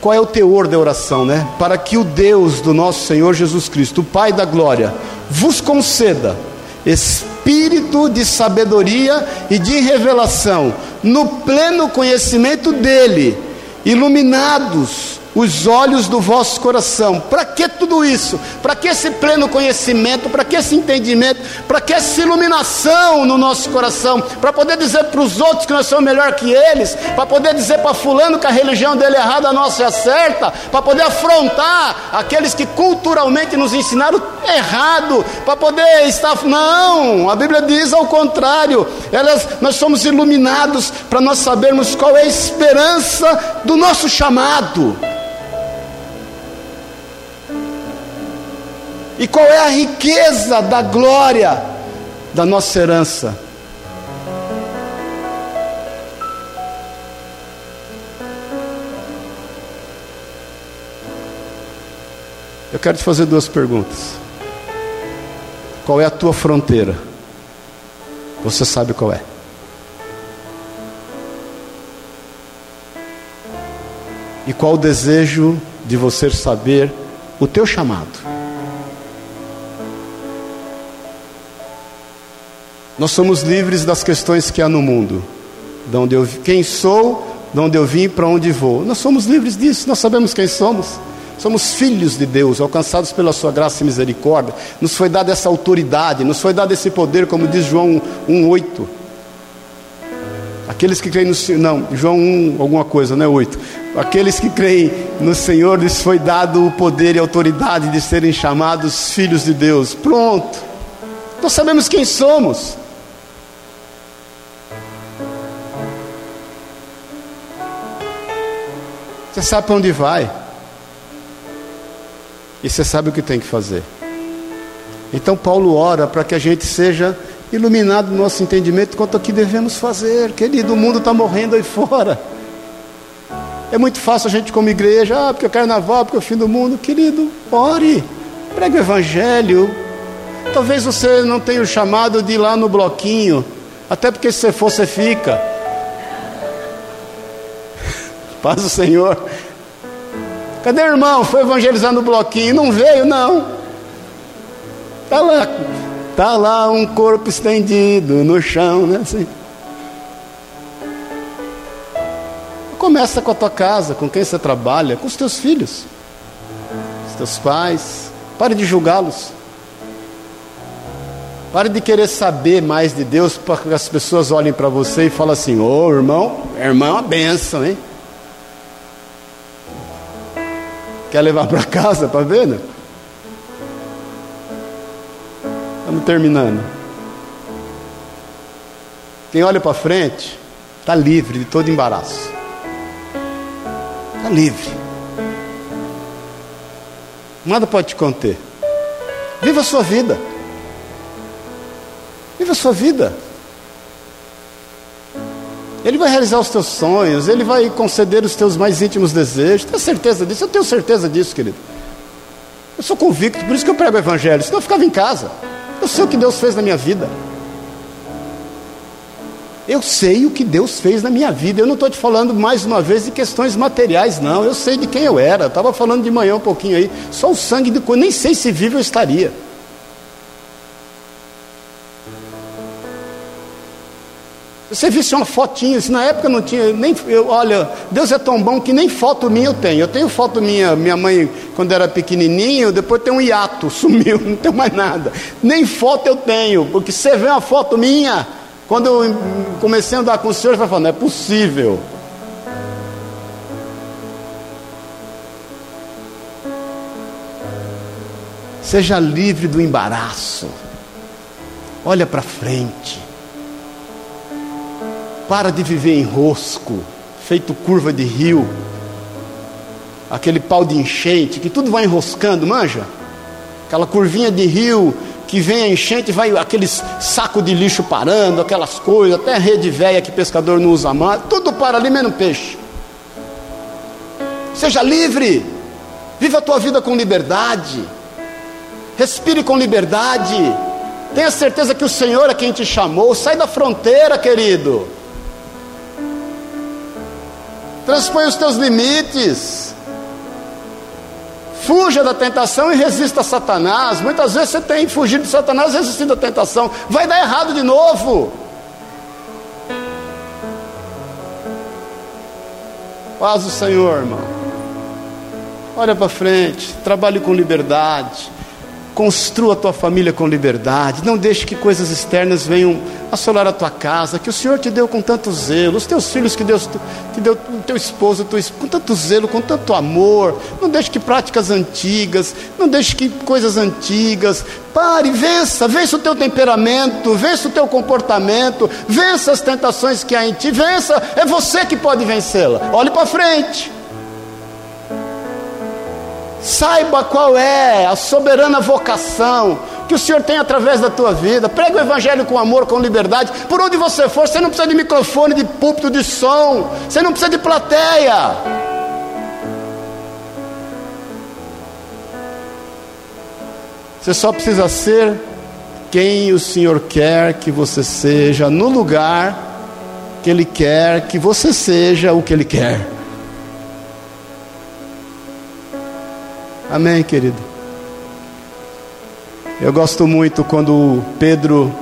qual é o teor da oração, né? Para que o Deus do nosso Senhor Jesus Cristo, o Pai da glória, vos conceda espírito de sabedoria e de revelação, no pleno conhecimento dele, iluminados os olhos do vosso coração. Para que tudo isso? Para que esse pleno conhecimento? Para que esse entendimento? Para que essa iluminação no nosso coração? Para poder dizer para os outros que nós somos melhor que eles? Para poder dizer para fulano que a religião dele é errada, a nossa é certa? Para poder afrontar aqueles que culturalmente nos ensinaram errado? Para poder estar... Não! A Bíblia diz ao contrário. Elas, nós somos iluminados para nós sabermos qual é a esperança do nosso chamado. E qual é a riqueza da glória da nossa herança? Eu quero te fazer duas perguntas. Qual é a tua fronteira? Você sabe qual é. E qual o desejo de você saber o teu chamado? Nós somos livres das questões que há no mundo. De onde eu, quem sou, de onde eu vim, para onde vou. Nós somos livres disso, nós sabemos quem somos. Somos filhos de Deus, alcançados pela sua graça e misericórdia. Nos foi dada essa autoridade, nos foi dado esse poder, como diz João 1:8. Aqueles que creem no Senhor, não, João 1, alguma coisa, não é 8. Aqueles que creem no Senhor, lhes foi dado o poder e a autoridade de serem chamados filhos de Deus. Pronto. Nós sabemos quem somos. Você sabe para onde vai. E você sabe o que tem que fazer. Então Paulo ora para que a gente seja iluminado no nosso entendimento quanto ao que devemos fazer. Querido, o mundo está morrendo aí fora. É muito fácil a gente como igreja, ah, porque é carnaval, porque é o fim do mundo. Querido, ore, pregue o evangelho. Talvez você não tenha o chamado de ir lá no bloquinho, até porque se você for, você fica. Paz do Senhor. Cadê o irmão? Foi evangelizar no bloquinho. Não veio, não. Está lá. Está lá um corpo estendido no chão, né? Assim. Começa com a tua casa, com quem você trabalha, com os teus filhos, os teus pais. Pare de julgá-los. Pare de querer saber mais de Deus para que as pessoas olhem para você e falem assim: Ô oh, irmão, irmão é uma benção, hein? Quer levar para casa para ver, né? Estamos terminando. Quem olha para frente está livre de todo embaraço. Está livre. Nada pode te conter. Viva a sua vida. Viva a sua vida. Ele vai realizar os teus sonhos, Ele vai conceder os teus mais íntimos desejos. Tenha certeza disso? Eu tenho certeza disso, querido. Eu sou convicto, por isso que eu prego o Evangelho, senão eu ficava em casa. Eu sei o que Deus fez na minha vida. Eu sei o que Deus fez na minha vida. Eu não estou te falando mais uma vez de questões materiais, não. Eu sei de quem eu era. Estava falando de manhã um pouquinho aí. Só o sangue de coisa. Nem sei se vivo eu estaria. Você visse uma fotinha, se na época não tinha, nem, eu, olha, Deus é tão bom que nem foto minha eu tenho. Eu tenho foto minha, minha mãe quando era pequenininho, depois tem um hiato, (laughs) sumiu, não tem mais nada. Nem foto eu tenho, porque você vê uma foto minha, quando eu comecei a andar com o senhor, vai falar, não é possível. Seja livre do embaraço. Olha para frente. Para de viver em rosco, feito curva de rio, aquele pau de enchente, que tudo vai enroscando, manja? Aquela curvinha de rio que vem a enchente, vai aqueles saco de lixo parando, aquelas coisas, até a rede velha que pescador não usa mais, tudo para ali menos peixe. Seja livre. Viva a tua vida com liberdade. Respire com liberdade. Tenha certeza que o Senhor é quem te chamou. Sai da fronteira, querido. Transpõe os teus limites. Fuja da tentação e resista a Satanás. Muitas vezes você tem fugido de Satanás resistindo à tentação. Vai dar errado de novo. Paz o Senhor, irmão. Olha para frente, trabalhe com liberdade. Construa a tua família com liberdade. Não deixe que coisas externas venham assolar a tua casa, que o Senhor te deu com tanto zelo. Os teus filhos que Deus te deu, o teu esposo, com tanto zelo, com tanto amor. Não deixe que práticas antigas, não deixe que coisas antigas. Pare, vença, vença o teu temperamento, vença o teu comportamento, vença as tentações que há em ti, vença. É você que pode vencê-la. Olhe para frente. Saiba qual é a soberana vocação que o Senhor tem através da tua vida. Prega o Evangelho com amor, com liberdade. Por onde você for, você não precisa de microfone, de púlpito, de som. Você não precisa de plateia. Você só precisa ser quem o Senhor quer que você seja, no lugar que Ele quer que você seja o que Ele quer. Amém, querido? Eu gosto muito quando Pedro,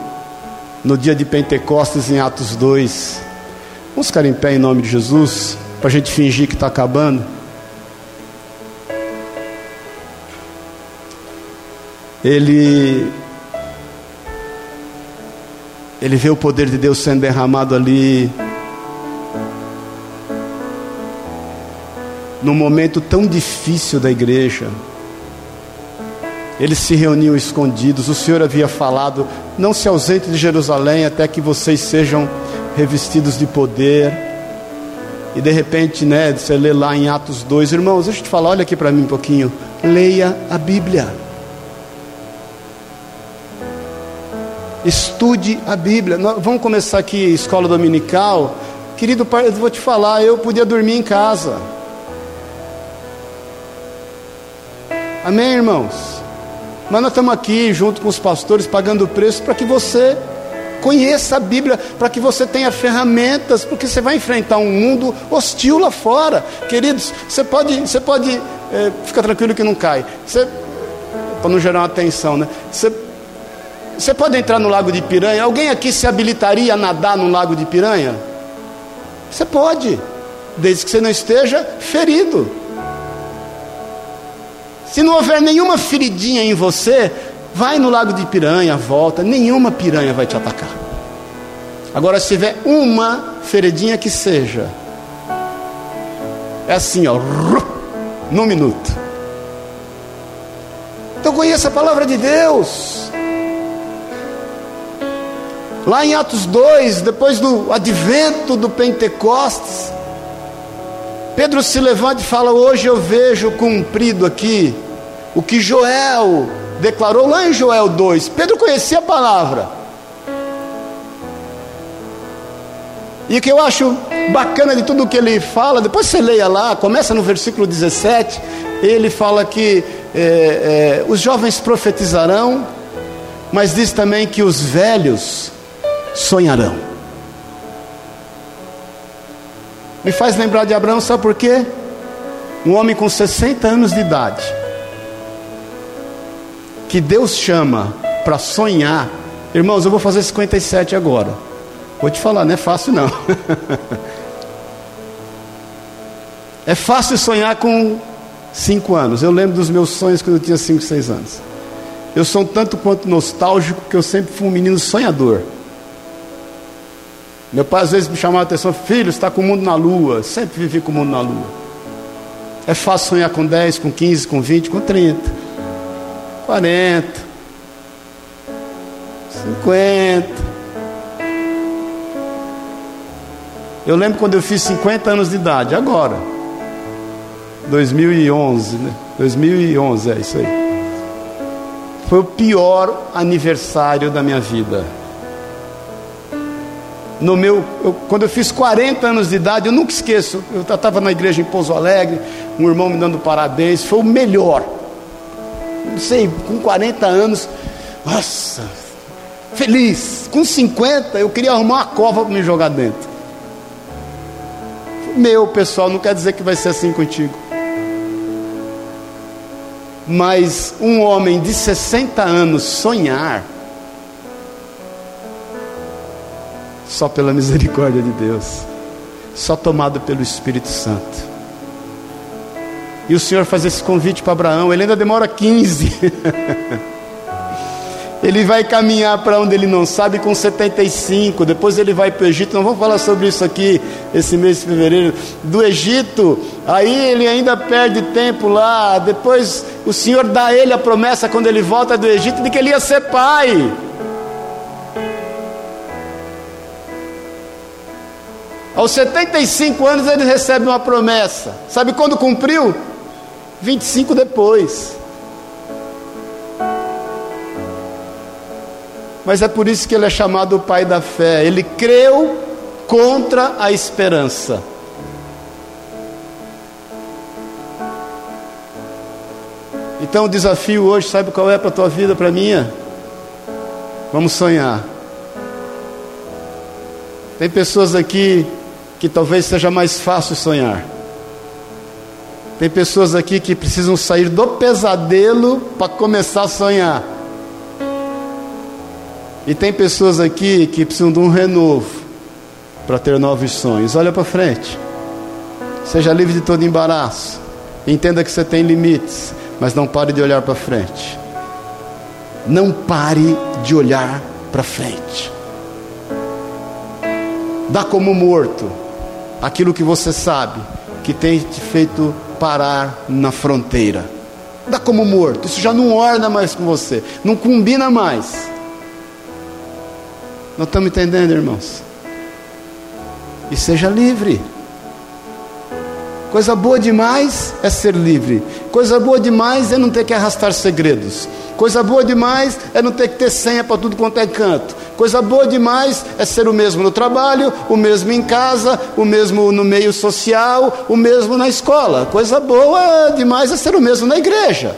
no dia de Pentecostes, em Atos 2, vamos ficar em pé em nome de Jesus, para a gente fingir que está acabando. Ele, ele vê o poder de Deus sendo derramado ali, num momento tão difícil da igreja. Eles se reuniam escondidos. O Senhor havia falado: Não se ausente de Jerusalém até que vocês sejam revestidos de poder. E de repente, né, você lê lá em Atos 2, irmãos, deixa eu te falar, olha aqui para mim um pouquinho. Leia a Bíblia. Estude a Bíblia. vamos começar aqui escola dominical. Querido pai, eu vou te falar, eu podia dormir em casa. Amém, irmãos? Mas nós estamos aqui junto com os pastores pagando o preço para que você conheça a Bíblia, para que você tenha ferramentas, porque você vai enfrentar um mundo hostil lá fora. Queridos, você pode, você pode, é, fica tranquilo que não cai. Você, para não gerar uma tensão, né? Você, você pode entrar no lago de piranha. Alguém aqui se habilitaria a nadar no lago de piranha? Você pode, desde que você não esteja ferido. Se não houver nenhuma feridinha em você, vai no lago de piranha, volta, nenhuma piranha vai te atacar. Agora, se tiver uma feridinha que seja, é assim, ó, num minuto. Então conheça a palavra de Deus. Lá em Atos 2, depois do advento do Pentecostes, Pedro se levanta e fala: Hoje eu vejo cumprido aqui o que Joel declarou lá em Joel 2. Pedro conhecia a palavra. E o que eu acho bacana de tudo que ele fala, depois você leia lá, começa no versículo 17, ele fala que é, é, os jovens profetizarão, mas diz também que os velhos sonharão. Me faz lembrar de Abraão, sabe por quê? Um homem com 60 anos de idade, que Deus chama para sonhar. Irmãos, eu vou fazer 57 agora. Vou te falar, não é fácil não. (laughs) é fácil sonhar com 5 anos. Eu lembro dos meus sonhos quando eu tinha 5, 6 anos. Eu sou um tanto quanto nostálgico que eu sempre fui um menino sonhador. Meu pai às vezes me chamava a atenção, filho, está com o mundo na lua. Sempre vivi com o mundo na lua. É fácil sonhar com 10, com 15, com 20, com 30, 40, 50. Eu lembro quando eu fiz 50 anos de idade, agora. 2011, né? 2011, é isso aí. Foi o pior aniversário da minha vida. No meu, eu, quando eu fiz 40 anos de idade, eu nunca esqueço, eu estava na igreja em Pouso Alegre, um irmão me dando parabéns, foi o melhor. Não sei, com 40 anos, nossa, feliz. Com 50, eu queria arrumar uma cova para me jogar dentro. Meu pessoal, não quer dizer que vai ser assim contigo. Mas um homem de 60 anos sonhar, só pela misericórdia de Deus, só tomado pelo Espírito Santo. E o Senhor faz esse convite para Abraão, ele ainda demora 15. (laughs) ele vai caminhar para onde ele não sabe com 75, depois ele vai para o Egito, não vamos falar sobre isso aqui esse mês de fevereiro, do Egito, aí ele ainda perde tempo lá, depois o Senhor dá a ele a promessa quando ele volta do Egito de que ele ia ser pai. Aos 75 anos ele recebe uma promessa. Sabe quando cumpriu? 25 depois. Mas é por isso que ele é chamado o pai da fé. Ele creu contra a esperança. Então o desafio hoje, sabe qual é para a tua vida, para a minha? Vamos sonhar. Tem pessoas aqui que talvez seja mais fácil sonhar. Tem pessoas aqui que precisam sair do pesadelo para começar a sonhar. E tem pessoas aqui que precisam de um renovo para ter novos sonhos. Olha para frente. Seja livre de todo embaraço. Entenda que você tem limites, mas não pare de olhar para frente. Não pare de olhar para frente. Dá como morto aquilo que você sabe que tem te feito parar na fronteira. Dá como morto, isso já não orna mais com você, não combina mais. Não estamos entendendo, irmãos? E seja livre. Coisa boa demais é ser livre. Coisa boa demais é não ter que arrastar segredos. Coisa boa demais é não ter que ter senha para tudo quanto é canto. Coisa boa demais é ser o mesmo no trabalho, o mesmo em casa, o mesmo no meio social, o mesmo na escola. Coisa boa demais é ser o mesmo na igreja.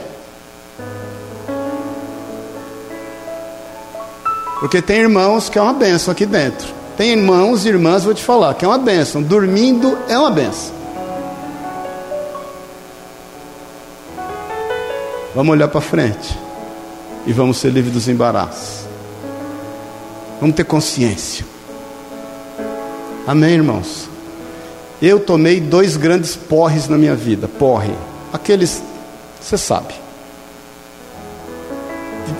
Porque tem irmãos que é uma benção aqui dentro. Tem irmãos e irmãs, vou te falar, que é uma benção. Dormindo é uma benção. Vamos olhar para frente e vamos ser livres dos embaraços. Vamos ter consciência. Amém, irmãos? Eu tomei dois grandes porres na minha vida. Porre. Aqueles, você sabe.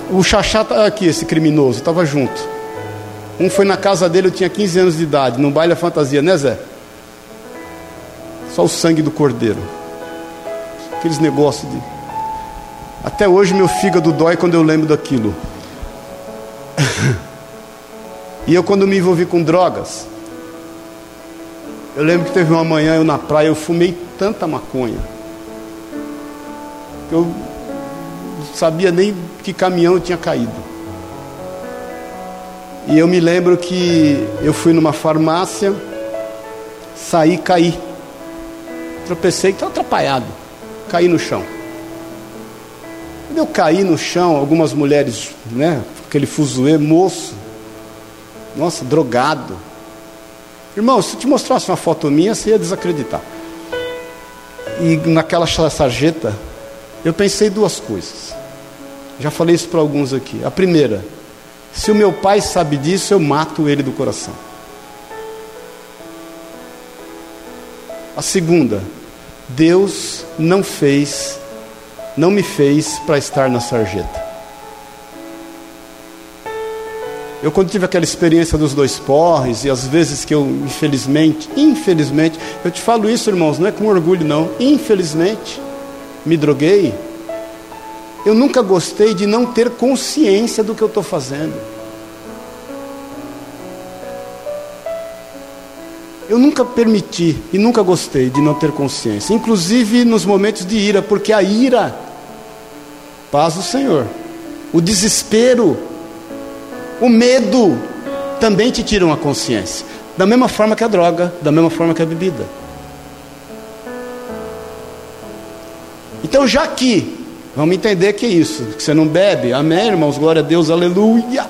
O Xaxá está aqui, esse criminoso, estava junto. Um foi na casa dele, eu tinha 15 anos de idade, num baile à fantasia, né, Zé? Só o sangue do cordeiro. Aqueles negócios de. Até hoje meu fígado dói quando eu lembro daquilo. (laughs) E eu, quando me envolvi com drogas, eu lembro que teve uma manhã eu na praia, eu fumei tanta maconha, que eu sabia nem que caminhão tinha caído. E eu me lembro que eu fui numa farmácia, saí, caí. Tropecei, estava atrapalhado, caí no chão. Eu caí no chão, algumas mulheres, né, aquele fuzuê, moço, nossa, drogado. Irmão, se eu te mostrasse uma foto minha, você ia desacreditar. E naquela sarjeta, eu pensei duas coisas. Já falei isso para alguns aqui. A primeira, se o meu pai sabe disso, eu mato ele do coração. A segunda, Deus não fez, não me fez para estar na sarjeta. Eu quando tive aquela experiência dos dois porres e as vezes que eu infelizmente, infelizmente, eu te falo isso, irmãos, não é com orgulho não, infelizmente me droguei. Eu nunca gostei de não ter consciência do que eu estou fazendo. Eu nunca permiti e nunca gostei de não ter consciência, inclusive nos momentos de ira, porque a ira, paz do Senhor, o desespero, o medo também te tiram a consciência. Da mesma forma que a droga, da mesma forma que a bebida. Então, já que, vamos entender que é isso, que você não bebe, amém, irmãos, glória a Deus, aleluia.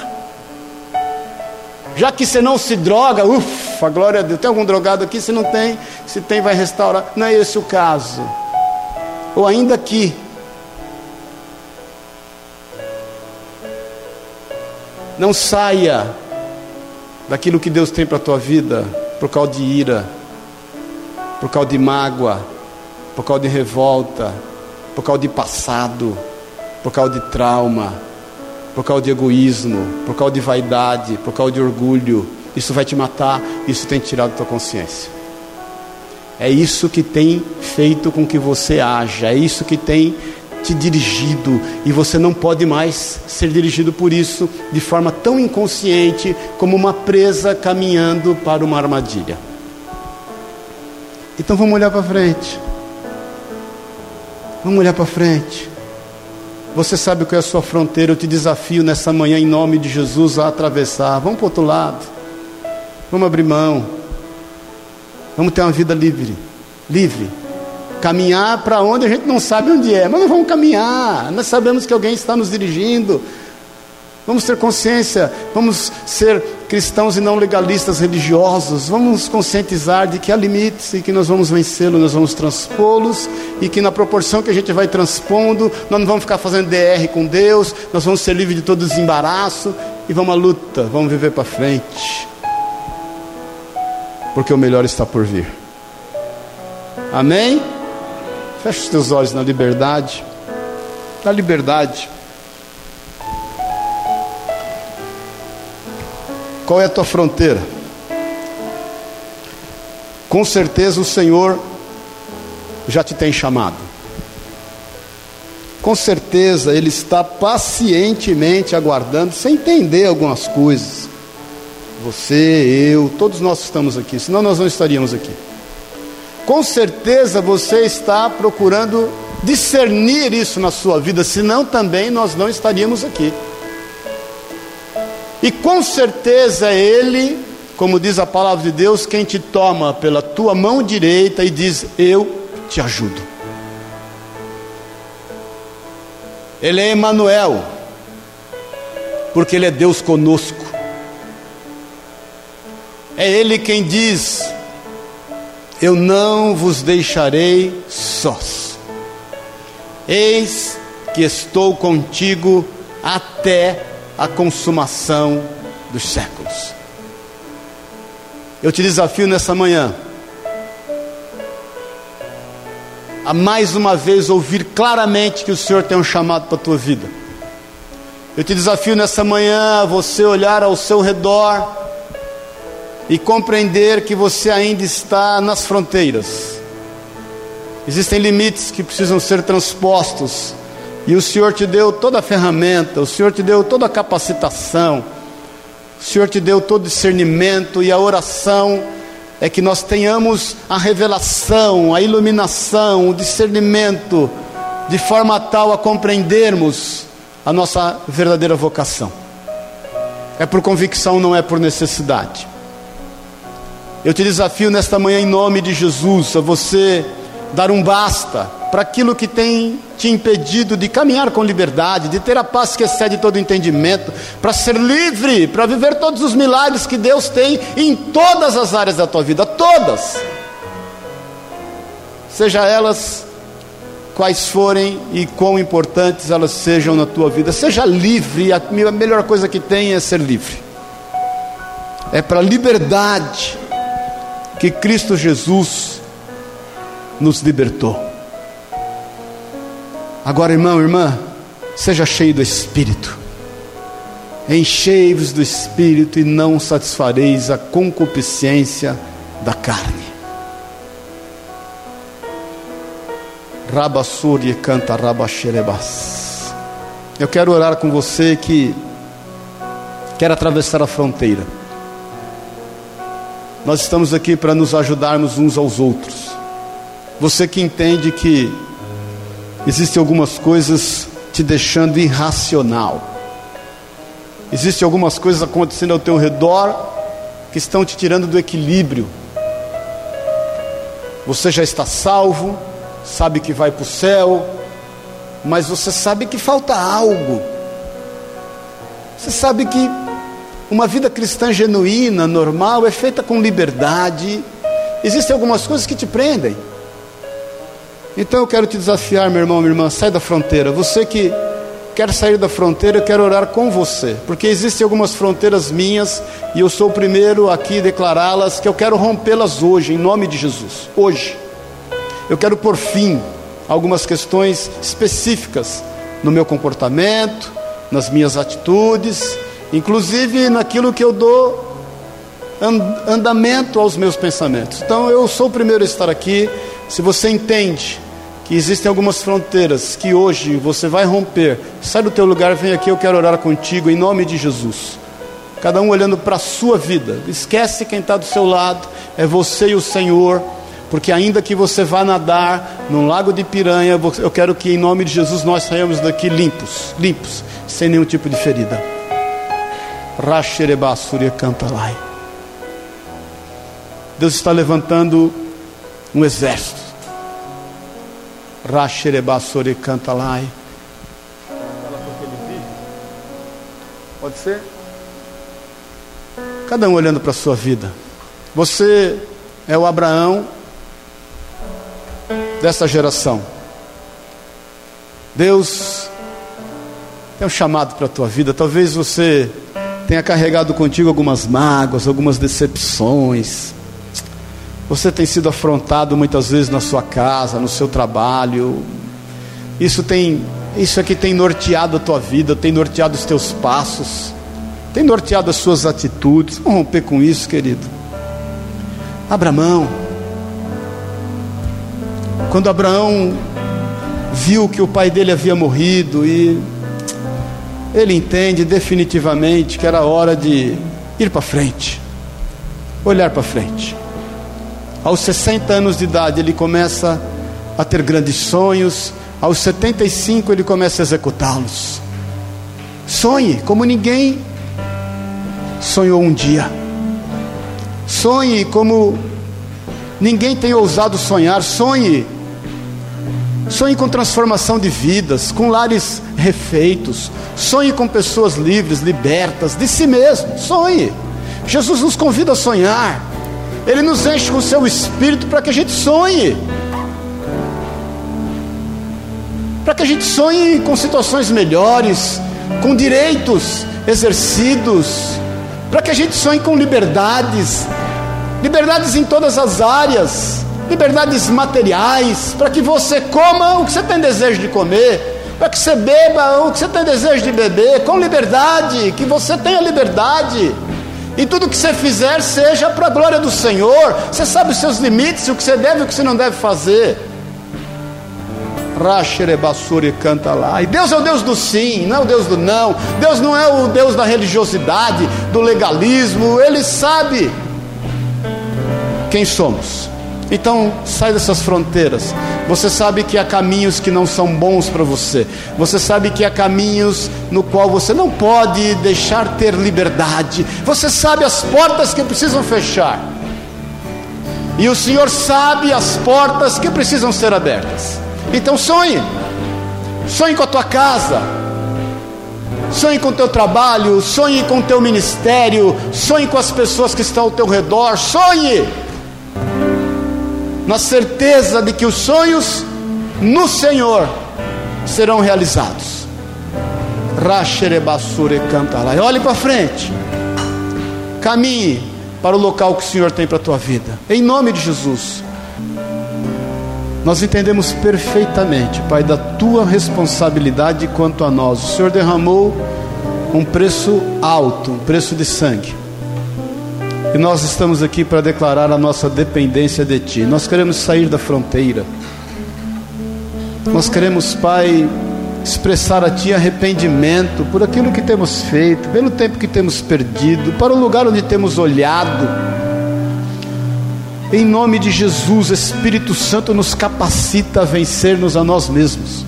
Já que você não se droga, ufa, glória a Deus. Tem algum drogado aqui? Se não tem, se tem, vai restaurar. Não é esse o caso. Ou ainda que não saia daquilo que Deus tem para a tua vida por causa de ira, por causa de mágoa, por causa de revolta, por causa de passado, por causa de trauma, por causa de egoísmo, por causa de vaidade, por causa de orgulho. Isso vai te matar, isso tem tirado tua consciência. É isso que tem feito com que você haja, é isso que tem te dirigido, e você não pode mais ser dirigido por isso de forma tão inconsciente como uma presa caminhando para uma armadilha. Então vamos olhar para frente. Vamos olhar para frente. Você sabe qual é a sua fronteira. Eu te desafio nessa manhã, em nome de Jesus, a atravessar. Vamos para o outro lado. Vamos abrir mão. Vamos ter uma vida livre. Livre. Caminhar para onde a gente não sabe onde é. Mas nós vamos caminhar. Nós sabemos que alguém está nos dirigindo. Vamos ter consciência, vamos ser cristãos e não legalistas religiosos. Vamos nos conscientizar de que há limites e que nós vamos vencê-los, nós vamos transpô-los e que na proporção que a gente vai transpondo, nós não vamos ficar fazendo DR com Deus, nós vamos ser livres de todo desembaraço e vamos à luta, vamos viver para frente. Porque o melhor está por vir. Amém? Feche os teus olhos na liberdade. Na liberdade. Qual é a tua fronteira? Com certeza o Senhor já te tem chamado. Com certeza Ele está pacientemente aguardando, sem entender algumas coisas. Você, eu, todos nós estamos aqui, senão nós não estaríamos aqui. Com certeza você está procurando discernir isso na sua vida, senão também nós não estaríamos aqui. E com certeza é Ele, como diz a palavra de Deus, quem te toma pela tua mão direita e diz: Eu te ajudo. Ele é Emanuel, porque Ele é Deus conosco. É Ele quem diz: Eu não vos deixarei sós. Eis que estou contigo até a consumação dos séculos. Eu te desafio nessa manhã a mais uma vez ouvir claramente que o Senhor tem um chamado para a tua vida. Eu te desafio nessa manhã a você olhar ao seu redor e compreender que você ainda está nas fronteiras. Existem limites que precisam ser transpostos e o Senhor te deu toda a ferramenta, o Senhor te deu toda a capacitação, o Senhor te deu todo o discernimento e a oração é que nós tenhamos a revelação, a iluminação, o discernimento, de forma tal a compreendermos a nossa verdadeira vocação. É por convicção, não é por necessidade. Eu te desafio nesta manhã, em nome de Jesus, a você dar um basta para aquilo que tem te impedido de caminhar com liberdade, de ter a paz que excede todo entendimento, para ser livre, para viver todos os milagres que Deus tem em todas as áreas da tua vida, todas. Seja elas quais forem e quão importantes elas sejam na tua vida, seja livre, a melhor coisa que tem é ser livre. É para liberdade que Cristo Jesus nos libertou. Agora, irmão, irmã, seja cheio do Espírito. Enchei-vos do Espírito e não satisfareis a concupiscência da carne. Rabassuri canta rabaxerebas. Eu quero orar com você que quer atravessar a fronteira. Nós estamos aqui para nos ajudarmos uns aos outros. Você que entende que Existem algumas coisas te deixando irracional. Existem algumas coisas acontecendo ao teu redor que estão te tirando do equilíbrio. Você já está salvo, sabe que vai para o céu, mas você sabe que falta algo. Você sabe que uma vida cristã genuína, normal, é feita com liberdade. Existem algumas coisas que te prendem. Então eu quero te desafiar, meu irmão, minha irmã, sai da fronteira. Você que quer sair da fronteira, eu quero orar com você, porque existem algumas fronteiras minhas e eu sou o primeiro aqui a declará-las que eu quero rompê-las hoje, em nome de Jesus. Hoje. Eu quero pôr fim algumas questões específicas no meu comportamento, nas minhas atitudes, inclusive naquilo que eu dou andamento aos meus pensamentos. Então eu sou o primeiro a estar aqui. Se você entende que existem algumas fronteiras que hoje você vai romper, sai do teu lugar, vem aqui, eu quero orar contigo em nome de Jesus. Cada um olhando para a sua vida, esquece quem está do seu lado, é você e o Senhor, porque ainda que você vá nadar num lago de piranha, eu quero que em nome de Jesus nós saiamos daqui limpos, limpos, sem nenhum tipo de ferida. Racherebassuria canta lá. Deus está levantando um exército Raxerebassore canta lá. Pode ser? Cada um olhando para a sua vida. Você é o Abraão dessa geração. Deus tem um chamado para a tua vida. Talvez você tenha carregado contigo algumas mágoas, algumas decepções, você tem sido afrontado muitas vezes na sua casa, no seu trabalho. Isso tem, isso aqui tem norteado a tua vida, tem norteado os teus passos, tem norteado as suas atitudes. Vamos romper com isso, querido. Abra mão. Quando Abraão viu que o pai dele havia morrido e ele entende definitivamente que era hora de ir para frente, olhar para frente. Aos 60 anos de idade, ele começa a ter grandes sonhos. Aos 75, ele começa a executá-los. Sonhe como ninguém sonhou um dia. Sonhe como ninguém tem ousado sonhar. Sonhe. Sonhe com transformação de vidas, com lares refeitos. Sonhe com pessoas livres, libertas de si mesmo. Sonhe. Jesus nos convida a sonhar. Ele nos enche com o seu espírito para que a gente sonhe. Para que a gente sonhe com situações melhores, com direitos exercidos, para que a gente sonhe com liberdades, liberdades em todas as áreas, liberdades materiais, para que você coma o que você tem desejo de comer, para que você beba o que você tem desejo de beber, com liberdade, que você tenha liberdade. E tudo que você fizer seja para a glória do Senhor. Você sabe os seus limites, o que você deve e o que você não deve fazer. Racherebassuri canta lá. E Deus é o Deus do sim, não é o Deus do não. Deus não é o Deus da religiosidade, do legalismo. Ele sabe quem somos. Então, sai dessas fronteiras. Você sabe que há caminhos que não são bons para você. Você sabe que há caminhos no qual você não pode deixar ter liberdade. Você sabe as portas que precisam fechar. E o Senhor sabe as portas que precisam ser abertas. Então sonhe. Sonhe com a tua casa. Sonhe com o teu trabalho, sonhe com o teu ministério, sonhe com as pessoas que estão ao teu redor, sonhe na certeza de que os sonhos no Senhor serão realizados. Racherebassure canta lá. Olhe para frente. Caminhe para o local que o Senhor tem para a tua vida. Em nome de Jesus. Nós entendemos perfeitamente, Pai, da tua responsabilidade quanto a nós. O Senhor derramou um preço alto, um preço de sangue e nós estamos aqui para declarar a nossa dependência de Ti. Nós queremos sair da fronteira. Nós queremos, Pai, expressar a Ti arrependimento por aquilo que temos feito, pelo tempo que temos perdido, para o lugar onde temos olhado. Em nome de Jesus, Espírito Santo nos capacita a vencermos a nós mesmos.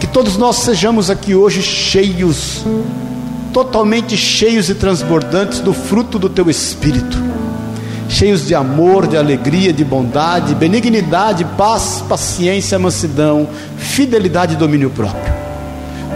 Que todos nós sejamos aqui hoje cheios totalmente cheios e transbordantes do fruto do teu espírito, cheios de amor, de alegria, de bondade, benignidade, paz, paciência, mansidão, fidelidade e domínio próprio.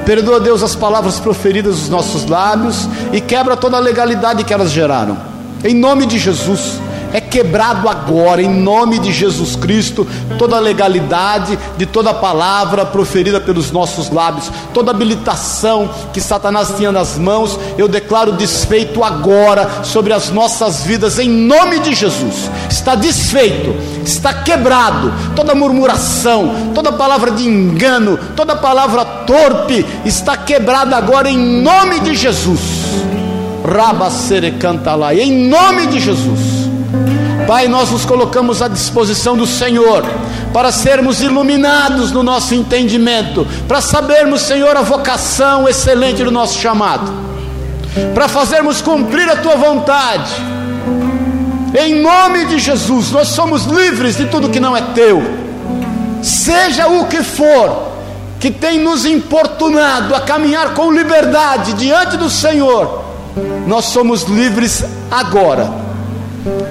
Perdoa, Deus, as palavras proferidas dos nossos lábios e quebra toda a legalidade que elas geraram. Em nome de Jesus é quebrado agora, em nome de Jesus Cristo, toda legalidade de toda palavra proferida pelos nossos lábios, toda habilitação que Satanás tinha nas mãos, eu declaro desfeito agora sobre as nossas vidas, em nome de Jesus. Está desfeito, está quebrado toda murmuração, toda palavra de engano, toda palavra torpe, está quebrada agora em nome de Jesus. Raba canta lá, em nome de Jesus. Pai, nós nos colocamos à disposição do Senhor para sermos iluminados no nosso entendimento, para sabermos, Senhor, a vocação excelente do nosso chamado, para fazermos cumprir a tua vontade. Em nome de Jesus, nós somos livres de tudo que não é teu, seja o que for que tem nos importunado a caminhar com liberdade diante do Senhor, nós somos livres agora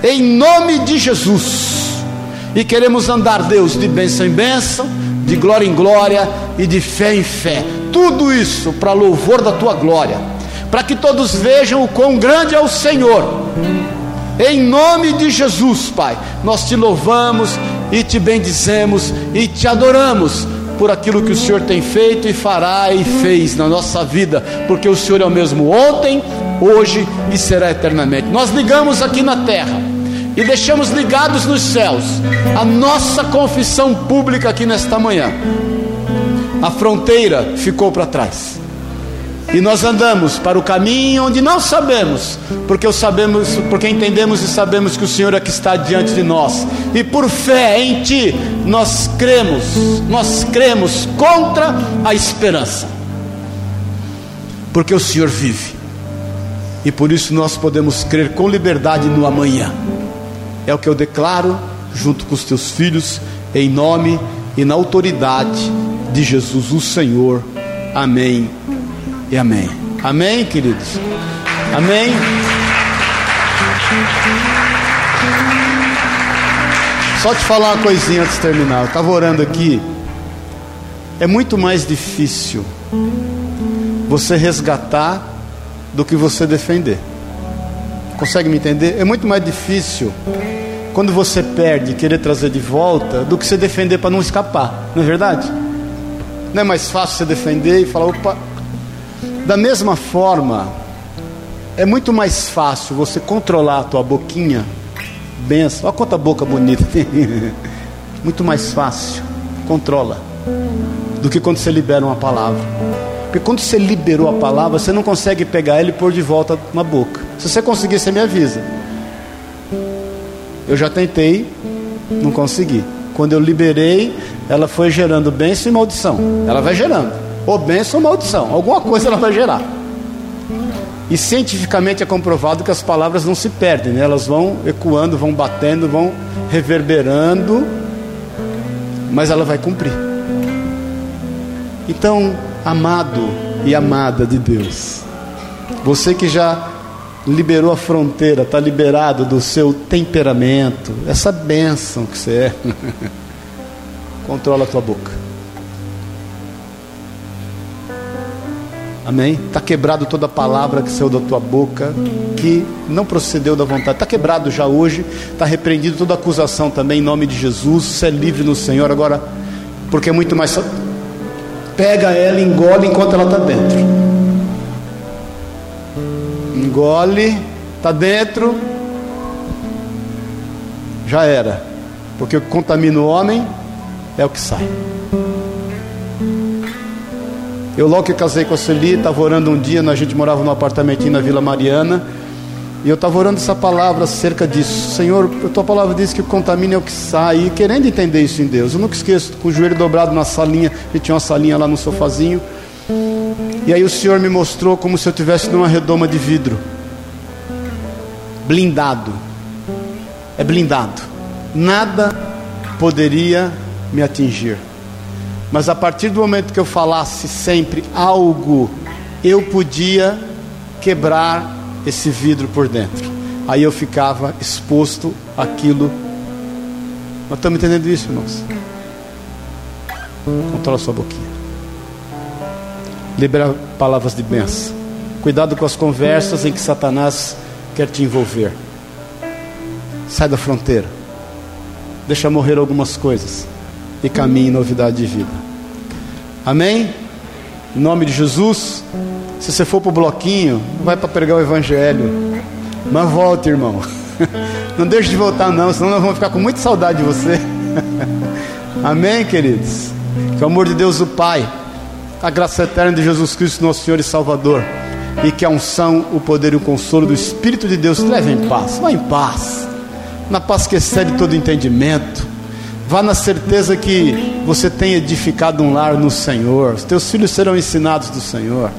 em nome de Jesus. E queremos andar, Deus, de bênção em bênção, de glória em glória e de fé em fé. Tudo isso para louvor da tua glória, para que todos vejam o quão grande é o Senhor. Em nome de Jesus, Pai, nós te louvamos e te bendizemos e te adoramos por aquilo que o Senhor tem feito e fará e fez na nossa vida, porque o Senhor é o mesmo ontem, hoje e será eternamente. Nós ligamos aqui na terra e deixamos ligados nos céus a nossa confissão pública aqui nesta manhã. A fronteira ficou para trás. E nós andamos para o caminho onde não sabemos, porque sabemos, porque entendemos e sabemos que o Senhor é que está diante de nós. E por fé em ti, nós cremos, nós cremos contra a esperança. Porque o Senhor vive e por isso nós podemos crer com liberdade no amanhã. É o que eu declaro junto com os teus filhos, em nome e na autoridade de Jesus, o Senhor. Amém e amém. Amém, queridos? Amém. Só te falar uma coisinha antes de terminar. Eu estava orando aqui. É muito mais difícil você resgatar do que você defender. Consegue me entender? É muito mais difícil quando você perde querer trazer de volta do que você defender para não escapar, não é verdade? Não é mais fácil você defender e falar, opa. Da mesma forma, é muito mais fácil você controlar a tua boquinha, benção, olha quanta boca bonita, (laughs) muito mais fácil, controla, do que quando você libera uma palavra. Porque quando você liberou a palavra, você não consegue pegar ela e pôr de volta na boca. Se você conseguir, você me avisa. Eu já tentei, não consegui. Quando eu liberei, ela foi gerando bênção e maldição. Ela vai gerando. Ou bênção ou maldição. Alguma coisa ela vai gerar. E cientificamente é comprovado que as palavras não se perdem, né? elas vão ecoando, vão batendo, vão reverberando, mas ela vai cumprir. Então, amado e amada de Deus. Você que já liberou a fronteira, está liberado do seu temperamento, essa bênção que você é. (laughs) Controla a tua boca. Amém? Está quebrado toda palavra que saiu da tua boca, que não procedeu da vontade. Está quebrado já hoje. Está repreendido toda acusação também, em nome de Jesus. Você é livre no Senhor. Agora, porque é muito mais pega ela engole enquanto ela está dentro. Engole, está dentro, já era. Porque o que contamina o homem é o que sai. Eu logo que casei com a Celi, estava orando um dia, a gente morava num apartamentinho na Vila Mariana. E eu estava orando essa palavra acerca disso. Senhor, a tua palavra diz que o contamina é o que sai. E querendo entender isso em Deus. Eu nunca esqueço, com o joelho dobrado na salinha. E tinha uma salinha lá no sofazinho. E aí o Senhor me mostrou como se eu tivesse numa redoma de vidro. Blindado. É blindado. Nada poderia me atingir. Mas a partir do momento que eu falasse sempre algo, eu podia quebrar esse vidro por dentro. Aí eu ficava exposto àquilo. Nós estamos entendendo isso, irmãos? Controla sua boquinha. Libera palavras de bênção. Cuidado com as conversas em que Satanás quer te envolver. Sai da fronteira. Deixa morrer algumas coisas. E caminhe em novidade de vida. Amém? Em nome de Jesus. Se você for para o bloquinho, vai para pregar o Evangelho. Mas volte, irmão. (laughs) Não deixe de voltar, não, senão nós vamos ficar com muita saudade de você. (laughs) Amém, queridos? Que o amor de Deus, o Pai, a graça eterna de Jesus Cristo, nosso Senhor e Salvador, e que a unção, o poder e o consolo do Espírito de Deus leve em paz. Vá em paz, na paz que excede todo entendimento. Vá na certeza que você tem edificado um lar no Senhor. Os teus filhos serão ensinados do Senhor.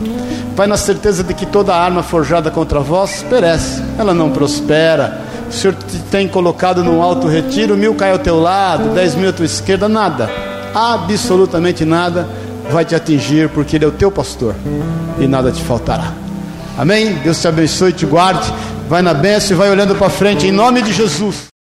Vai na certeza de que toda arma forjada contra vós perece, ela não prospera. O Senhor te tem colocado num alto retiro, mil cai ao teu lado, dez mil à tua esquerda, nada, absolutamente nada vai te atingir, porque Ele é o teu pastor e nada te faltará. Amém? Deus te abençoe e te guarde. Vai na bênção e vai olhando para frente, em nome de Jesus.